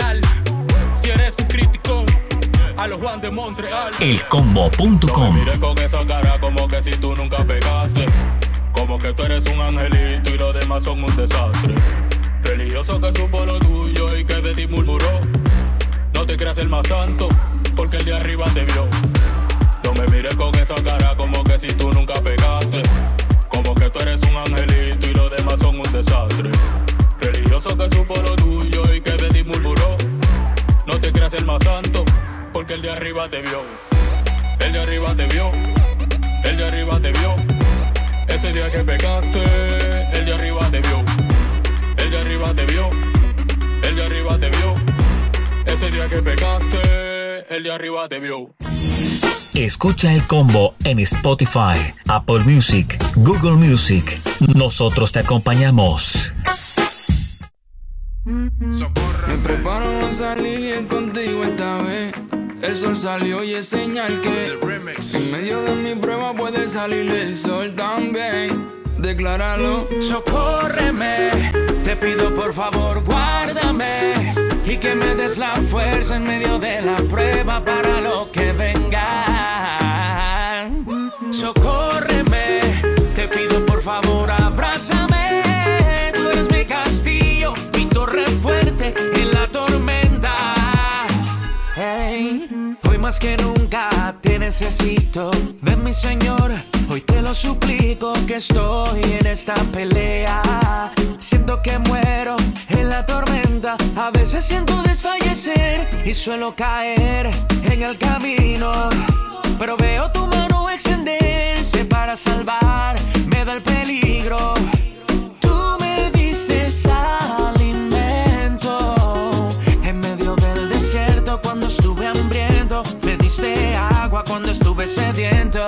No leal. Si eres un crítico, a los Juan de Montreal. Elcombo.com Mire con esa cara como que si tú nunca pegaste. Como que tú eres un angelito y los demás son un desastre. Religioso que supo lo tuyo y que de ti murmuró. No te creas el más santo, porque el de arriba te vio. No me mires con esa cara como que si tú nunca pegaste. Como que tú eres un angelito y los demás son un desastre. Religioso que supo lo tuyo y que de ti murmuró. No te creas el más santo, porque el de arriba te vio. El de arriba te vio. El de arriba te vio. Ese día que pecaste, el de arriba te vio. El de arriba te vio. El de arriba te vio. Ese día que pecaste, el de arriba te vio. Escucha el combo en Spotify, Apple Music, Google Music. Nosotros te acompañamos. Me preparo a salir bien contigo esta vez. El sol salió y es señal que en medio de mi prueba puede salir el sol también. Decláralo. Socórreme, te pido por favor guárdame y que me des la fuerza en medio de la prueba para lo que venga. Más que nunca te necesito. Ven mi Señor, hoy te lo suplico que estoy en esta pelea. Siento que muero en la tormenta. A veces siento desfallecer y suelo caer en el camino. Pero veo tu mano extenderse para salvar, me da el peligro. Tú me diste alimento en medio del desierto cuando estuve hambriento. Diste agua cuando estuve sediento.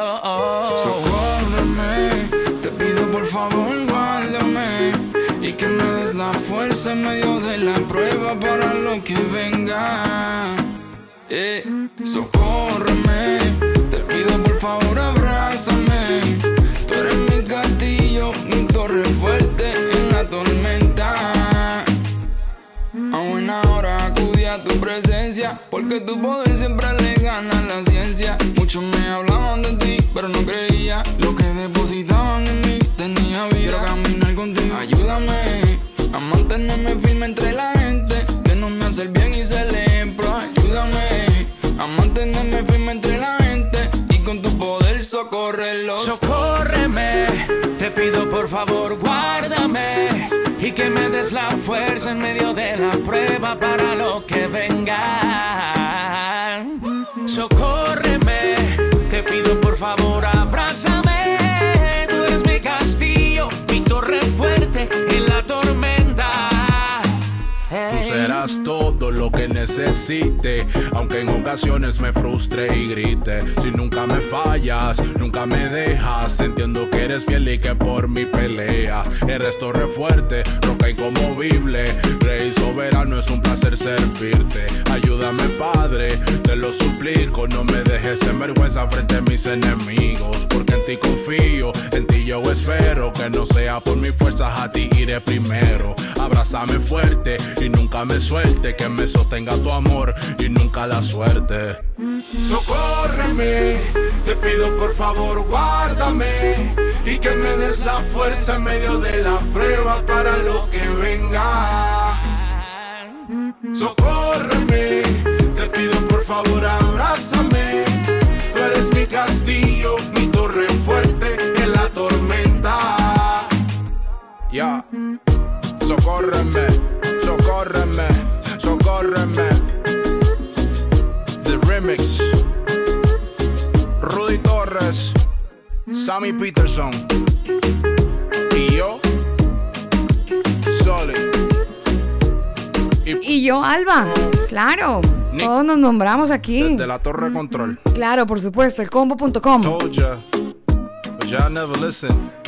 Socórreme, te pido por favor guárdame y que me des la fuerza en medio de la prueba para lo que venga. Eh, socórreme, te pido por favor abrázame. Tú eres mi castillo, mi torre fuerte en la tormenta. A buena hora acudí a tu presencia, porque tu poder siempre le gana a la ciencia. Muchos me hablaban de ti, pero no creía. Lo que depositaban en mí tenía vida. Quiero caminar contigo, ayúdame a mantenerme firme entre la gente, que no me hace el bien y ser el ejemplo. Ayúdame a mantenerme firme entre la gente y con tu poder socorrerlos. Socórreme, te pido por favor guárdame y que me des la fuerza en medio de la prueba para lo que venga. Serás todo lo que necesite, aunque en ocasiones me frustre y grite. Si nunca me fallas, nunca me dejas, entiendo que eres fiel y que por mí peleas. Eres torre fuerte, roca incomovible, rey soberano, es un placer servirte. Ayúdame, Padre, te lo suplico, no me dejes en vergüenza frente a mis enemigos, porque en ti confío, en ti yo espero que no sea por mis fuerzas, a ti iré primero. Abrázame fuerte y nunca me suelte, que me sostenga tu amor y nunca la suerte. Socórreme, te pido por favor guárdame y que me des la fuerza en medio de la prueba para lo que venga. Socórreme, te pido por favor abrázame, tú eres mi castillo, mi torre fuerte en la tormenta. Ya, socórreme, socórreme, socórreme. The remix. Rudy Torres, Sammy Peterson y yo, Solid. Y yo, Alba. Claro. Todos nos nombramos aquí. De la Torre de Control. Claro, por supuesto, el combo.com.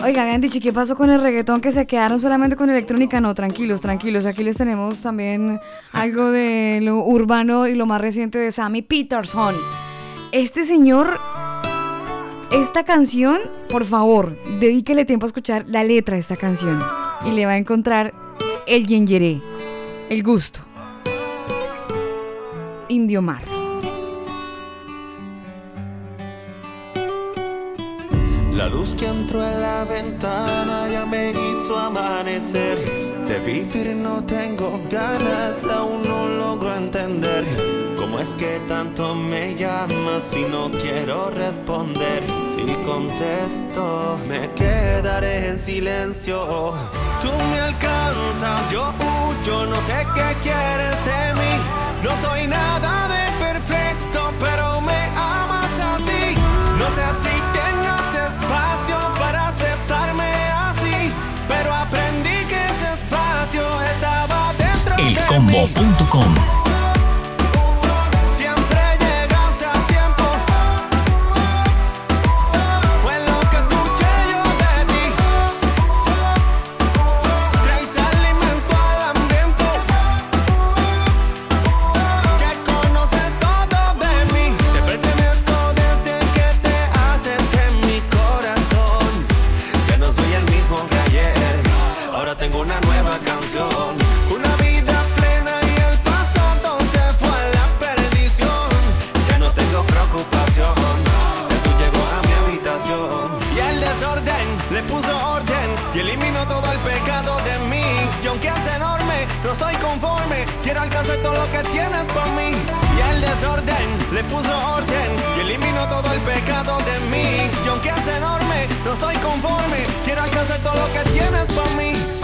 Oigan, han ¿qué pasó con el reggaetón que se quedaron solamente con electrónica? No, tranquilos, tranquilos. Aquí les tenemos también algo de lo urbano y lo más reciente de Sammy Peterson. Este señor, esta canción, por favor, dedíquele tiempo a escuchar la letra de esta canción. Y le va a encontrar el yengeré, el gusto. Indio Mar. La luz que entró en la ventana ya me hizo amanecer. De vivir no tengo ganas, aún no logro entender. ¿Cómo es que tanto me llamas si no quiero responder? Si contesto, me quedaré en silencio. Tú me alcanzas, yo huyo, no sé qué quieres de mí. No soy nada de perfecto, pero combo.com. aunque es enorme, no soy conforme. Quiero alcanzar todo lo que tienes por mí. Y el desorden le puso orden y eliminó todo el pecado de mí. Y aunque es enorme, no soy conforme. Quiero alcanzar todo lo que tienes por mí.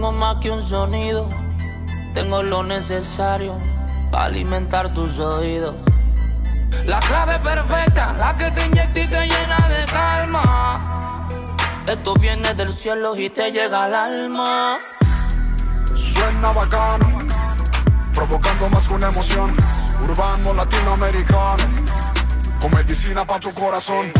Tengo más que un sonido. Tengo lo necesario para alimentar tus oídos. La clave perfecta, la que te inyecta y te llena de calma. Esto viene del cielo y te llega al alma. Suena bacano, provocando más que una emoción. Urbano latinoamericano, con medicina para tu corazón.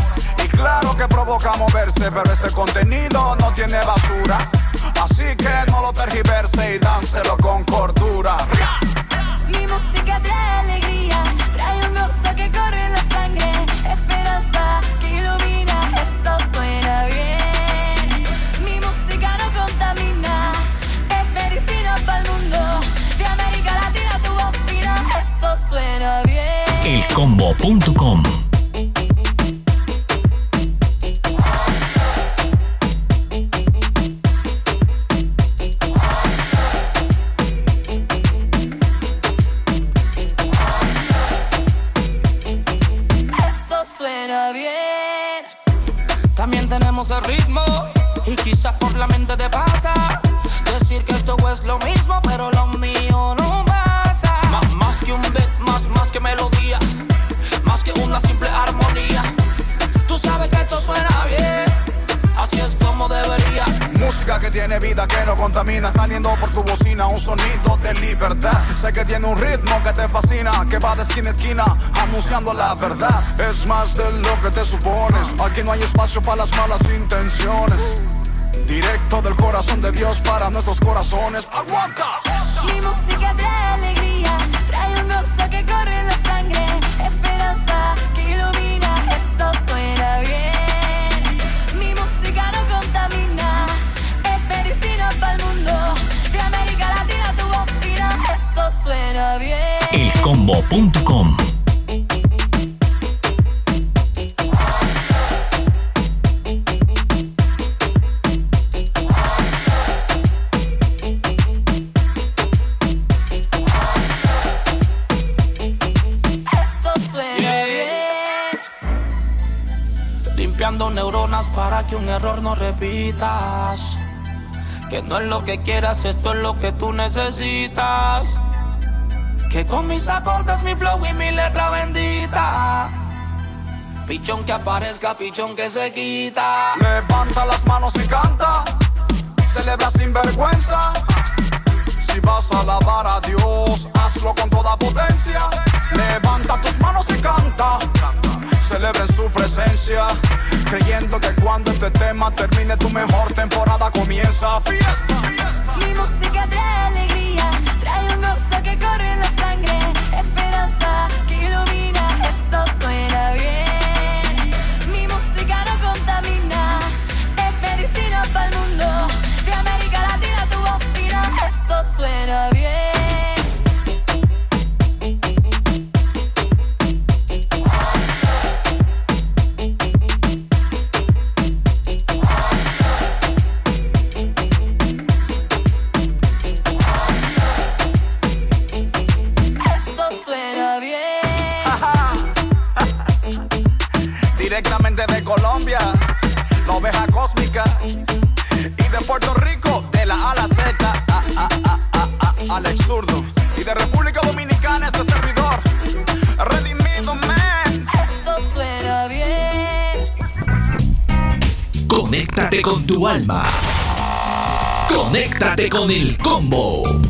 Y claro que provoca moverse, pero este contenido no tiene basura. Así que no lo tergiverse y dánselo con cordura. Mi música trae alegría, trae un gozo que corre en la sangre, esperanza que ilumina, esto suena bien. Mi música no contamina, es medicina para el mundo, de América Latina tu bocina, esto suena bien. Elcombo.com esquina a esquina, anunciando la verdad. Es más de lo que te supones, aquí no hay espacio para las malas intenciones. Directo del corazón de Dios para nuestros corazones. ¡Aguanta! Limpiando neuronas para que un error no repitas. Que no es lo que quieras, esto es lo que tú necesitas. Que con mis acordes, mi flow y mi letra bendita. Pichón que aparezca, pichón que se quita. Levanta las manos y canta, celebra sin vergüenza. Si vas a alabar a Dios, hazlo con toda potencia. Levanta tus manos y canta, celebra en su presencia. Creyendo que cuando este tema termine, tu mejor temporada comienza. Fiesta. Mi música trae alegría, trae un gozo que corre Conéctate con tu alma. Conéctate con el combo.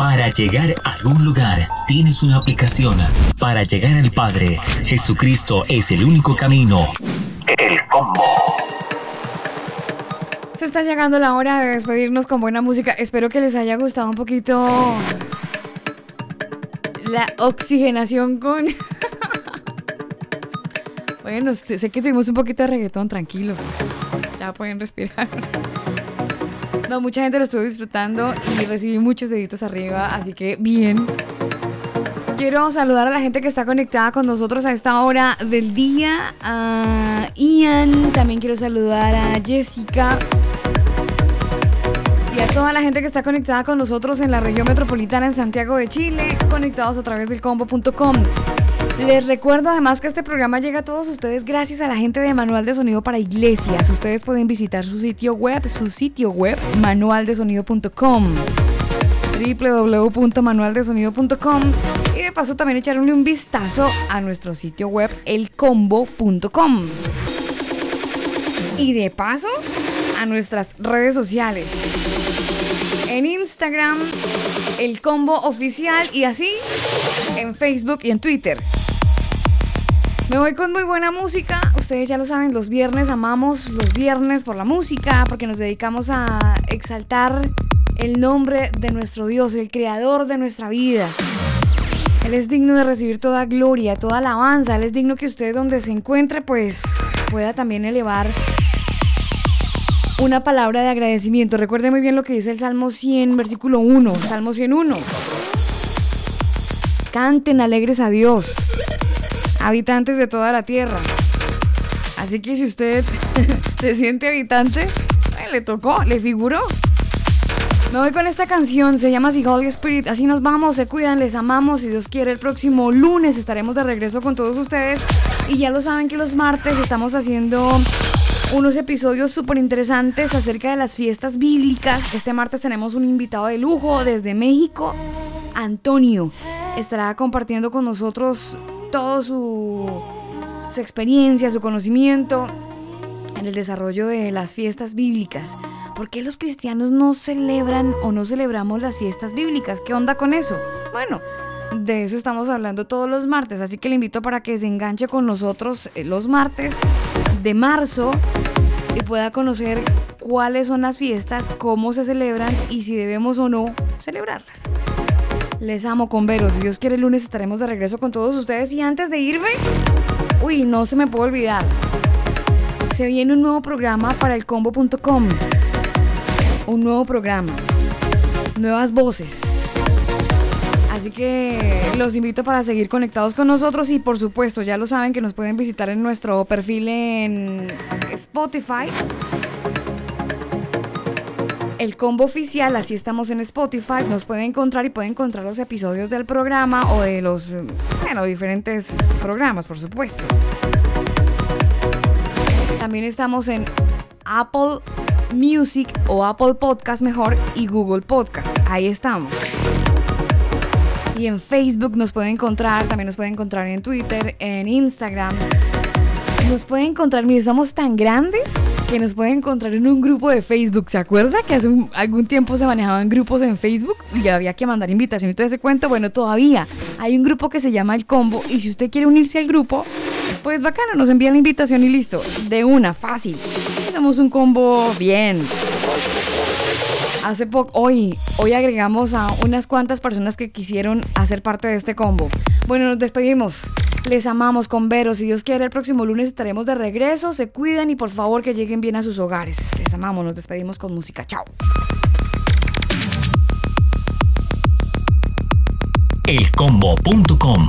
Para llegar a algún lugar, tienes una aplicación. Para llegar al Padre, Jesucristo es el único camino. El combo. Se está llegando la hora de despedirnos con buena música. Espero que les haya gustado un poquito la oxigenación con... bueno, sé sé que tuvimos un poquito de reggaetón, tranquilos. Ya pueden respirar. No, mucha gente lo estuvo disfrutando y recibí muchos deditos arriba, así que bien. Quiero saludar a la gente que está conectada con nosotros a esta hora del día. A Ian, también quiero saludar a Jessica. Y a toda la gente que está conectada con nosotros en la región metropolitana en Santiago de Chile, conectados a través del combo.com. Les recuerdo además que este programa llega a todos ustedes gracias a la gente de Manual de Sonido para Iglesias. Ustedes pueden visitar su sitio web, su sitio web, manualdesonido.com www.manualdesonido.com y de paso también echarle un vistazo a nuestro sitio web elcombo.com y de paso a nuestras redes sociales. En Instagram el combo oficial y así en Facebook y en Twitter me voy con muy buena música. Ustedes ya lo saben, los viernes amamos los viernes por la música, porque nos dedicamos a exaltar el nombre de nuestro Dios, el creador de nuestra vida. Él es digno de recibir toda gloria, toda alabanza. Él es digno que usted donde se encuentre, pues pueda también elevar una palabra de agradecimiento. Recuerde muy bien lo que dice el Salmo 100, versículo 1. Salmo 101. Canten alegres a Dios habitantes de toda la tierra. Así que si usted se siente habitante, le tocó, le figuró. Me voy con esta canción, se llama Si Holy Spirit. Así nos vamos, se cuidan, les amamos. Si Dios quiere, el próximo lunes estaremos de regreso con todos ustedes. Y ya lo saben que los martes estamos haciendo unos episodios súper interesantes acerca de las fiestas bíblicas. Este martes tenemos un invitado de lujo desde México, Antonio. Estará compartiendo con nosotros todo su, su experiencia, su conocimiento en el desarrollo de las fiestas bíblicas. ¿Por qué los cristianos no celebran o no celebramos las fiestas bíblicas? ¿Qué onda con eso? Bueno, de eso estamos hablando todos los martes, así que le invito para que se enganche con nosotros eh, los martes de marzo y pueda conocer cuáles son las fiestas, cómo se celebran y si debemos o no celebrarlas. Les amo con veros. Si Dios quiere, el lunes estaremos de regreso con todos ustedes. Y antes de irme, uy, no se me puede olvidar. Se viene un nuevo programa para el combo.com. Un nuevo programa. Nuevas voces. Así que los invito para seguir conectados con nosotros y por supuesto ya lo saben que nos pueden visitar en nuestro perfil en Spotify. El combo oficial, así estamos en Spotify, nos pueden encontrar y pueden encontrar los episodios del programa o de los, eh, bueno, diferentes programas, por supuesto. También estamos en Apple Music o Apple Podcast mejor y Google Podcast. Ahí estamos. Y en Facebook nos pueden encontrar, también nos pueden encontrar en Twitter, en Instagram. Nos pueden encontrar, mire, somos tan grandes que nos puede encontrar en un grupo de Facebook. ¿Se acuerda que hace algún tiempo se manejaban grupos en Facebook y había que mandar invitación y todo ese cuento? Bueno, todavía hay un grupo que se llama El Combo y si usted quiere unirse al grupo, pues bacano, nos envía la invitación y listo. De una, fácil. Hacemos un combo bien. Hace poco, hoy, hoy agregamos a unas cuantas personas que quisieron hacer parte de este combo. Bueno, nos despedimos. Les amamos con veros. Si Dios quiere, el próximo lunes estaremos de regreso. Se cuidan y por favor que lleguen bien a sus hogares. Les amamos. Nos despedimos con música. Chao. elcombo.com.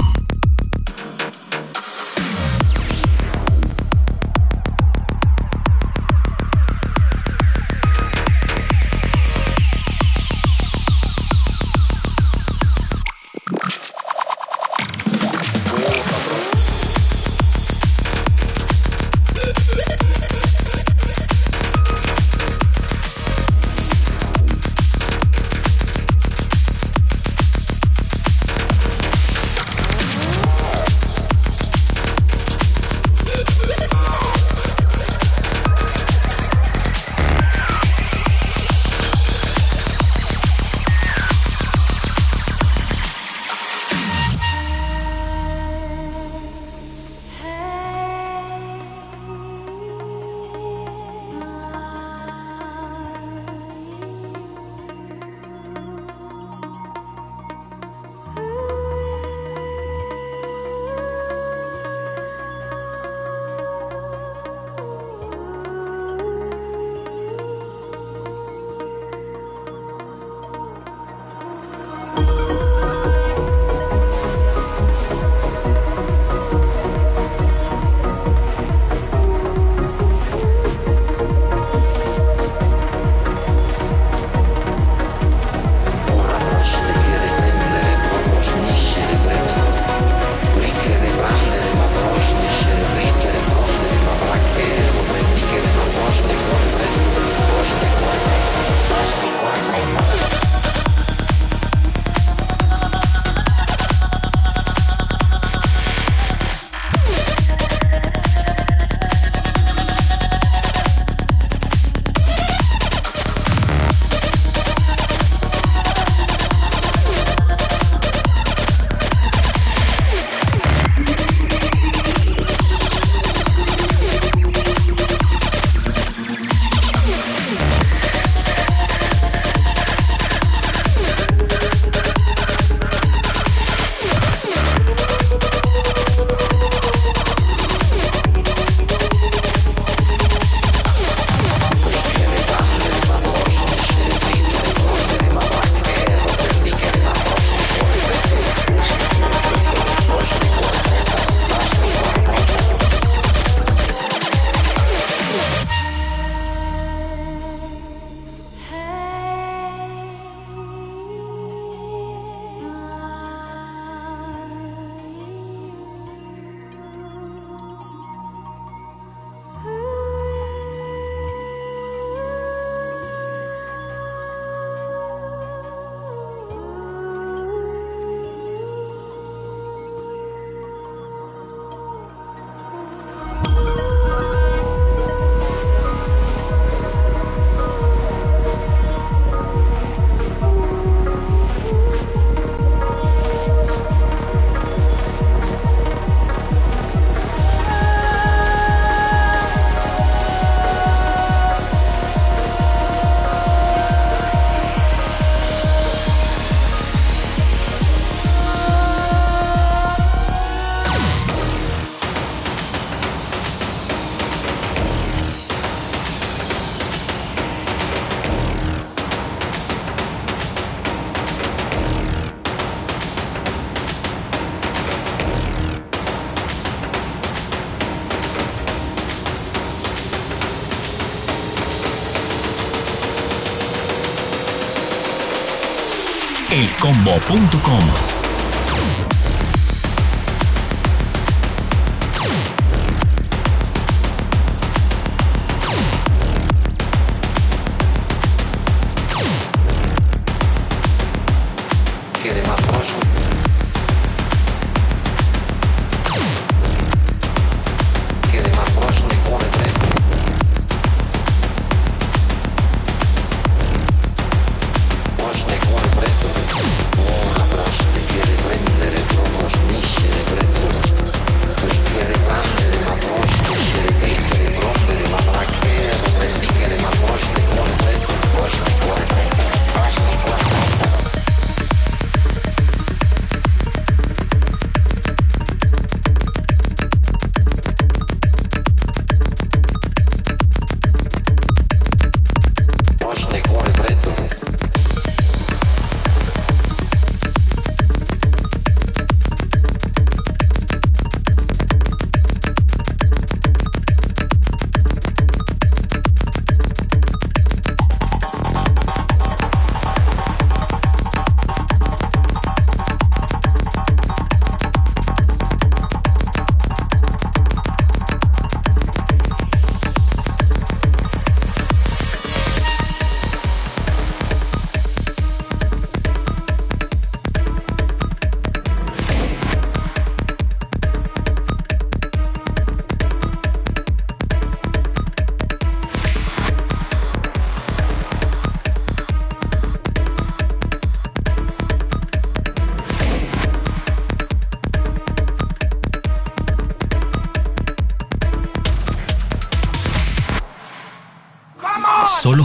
elcombo.com.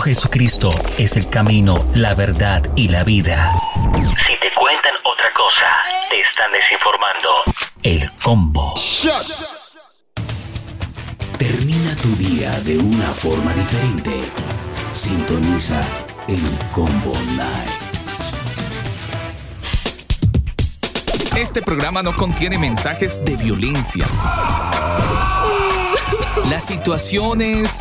Jesucristo es el camino, la verdad y la vida. Si te cuentan otra cosa, te están desinformando. El combo. Termina tu día de una forma diferente. Sintoniza el Combo Night. Este programa no contiene mensajes de violencia. Las situaciones,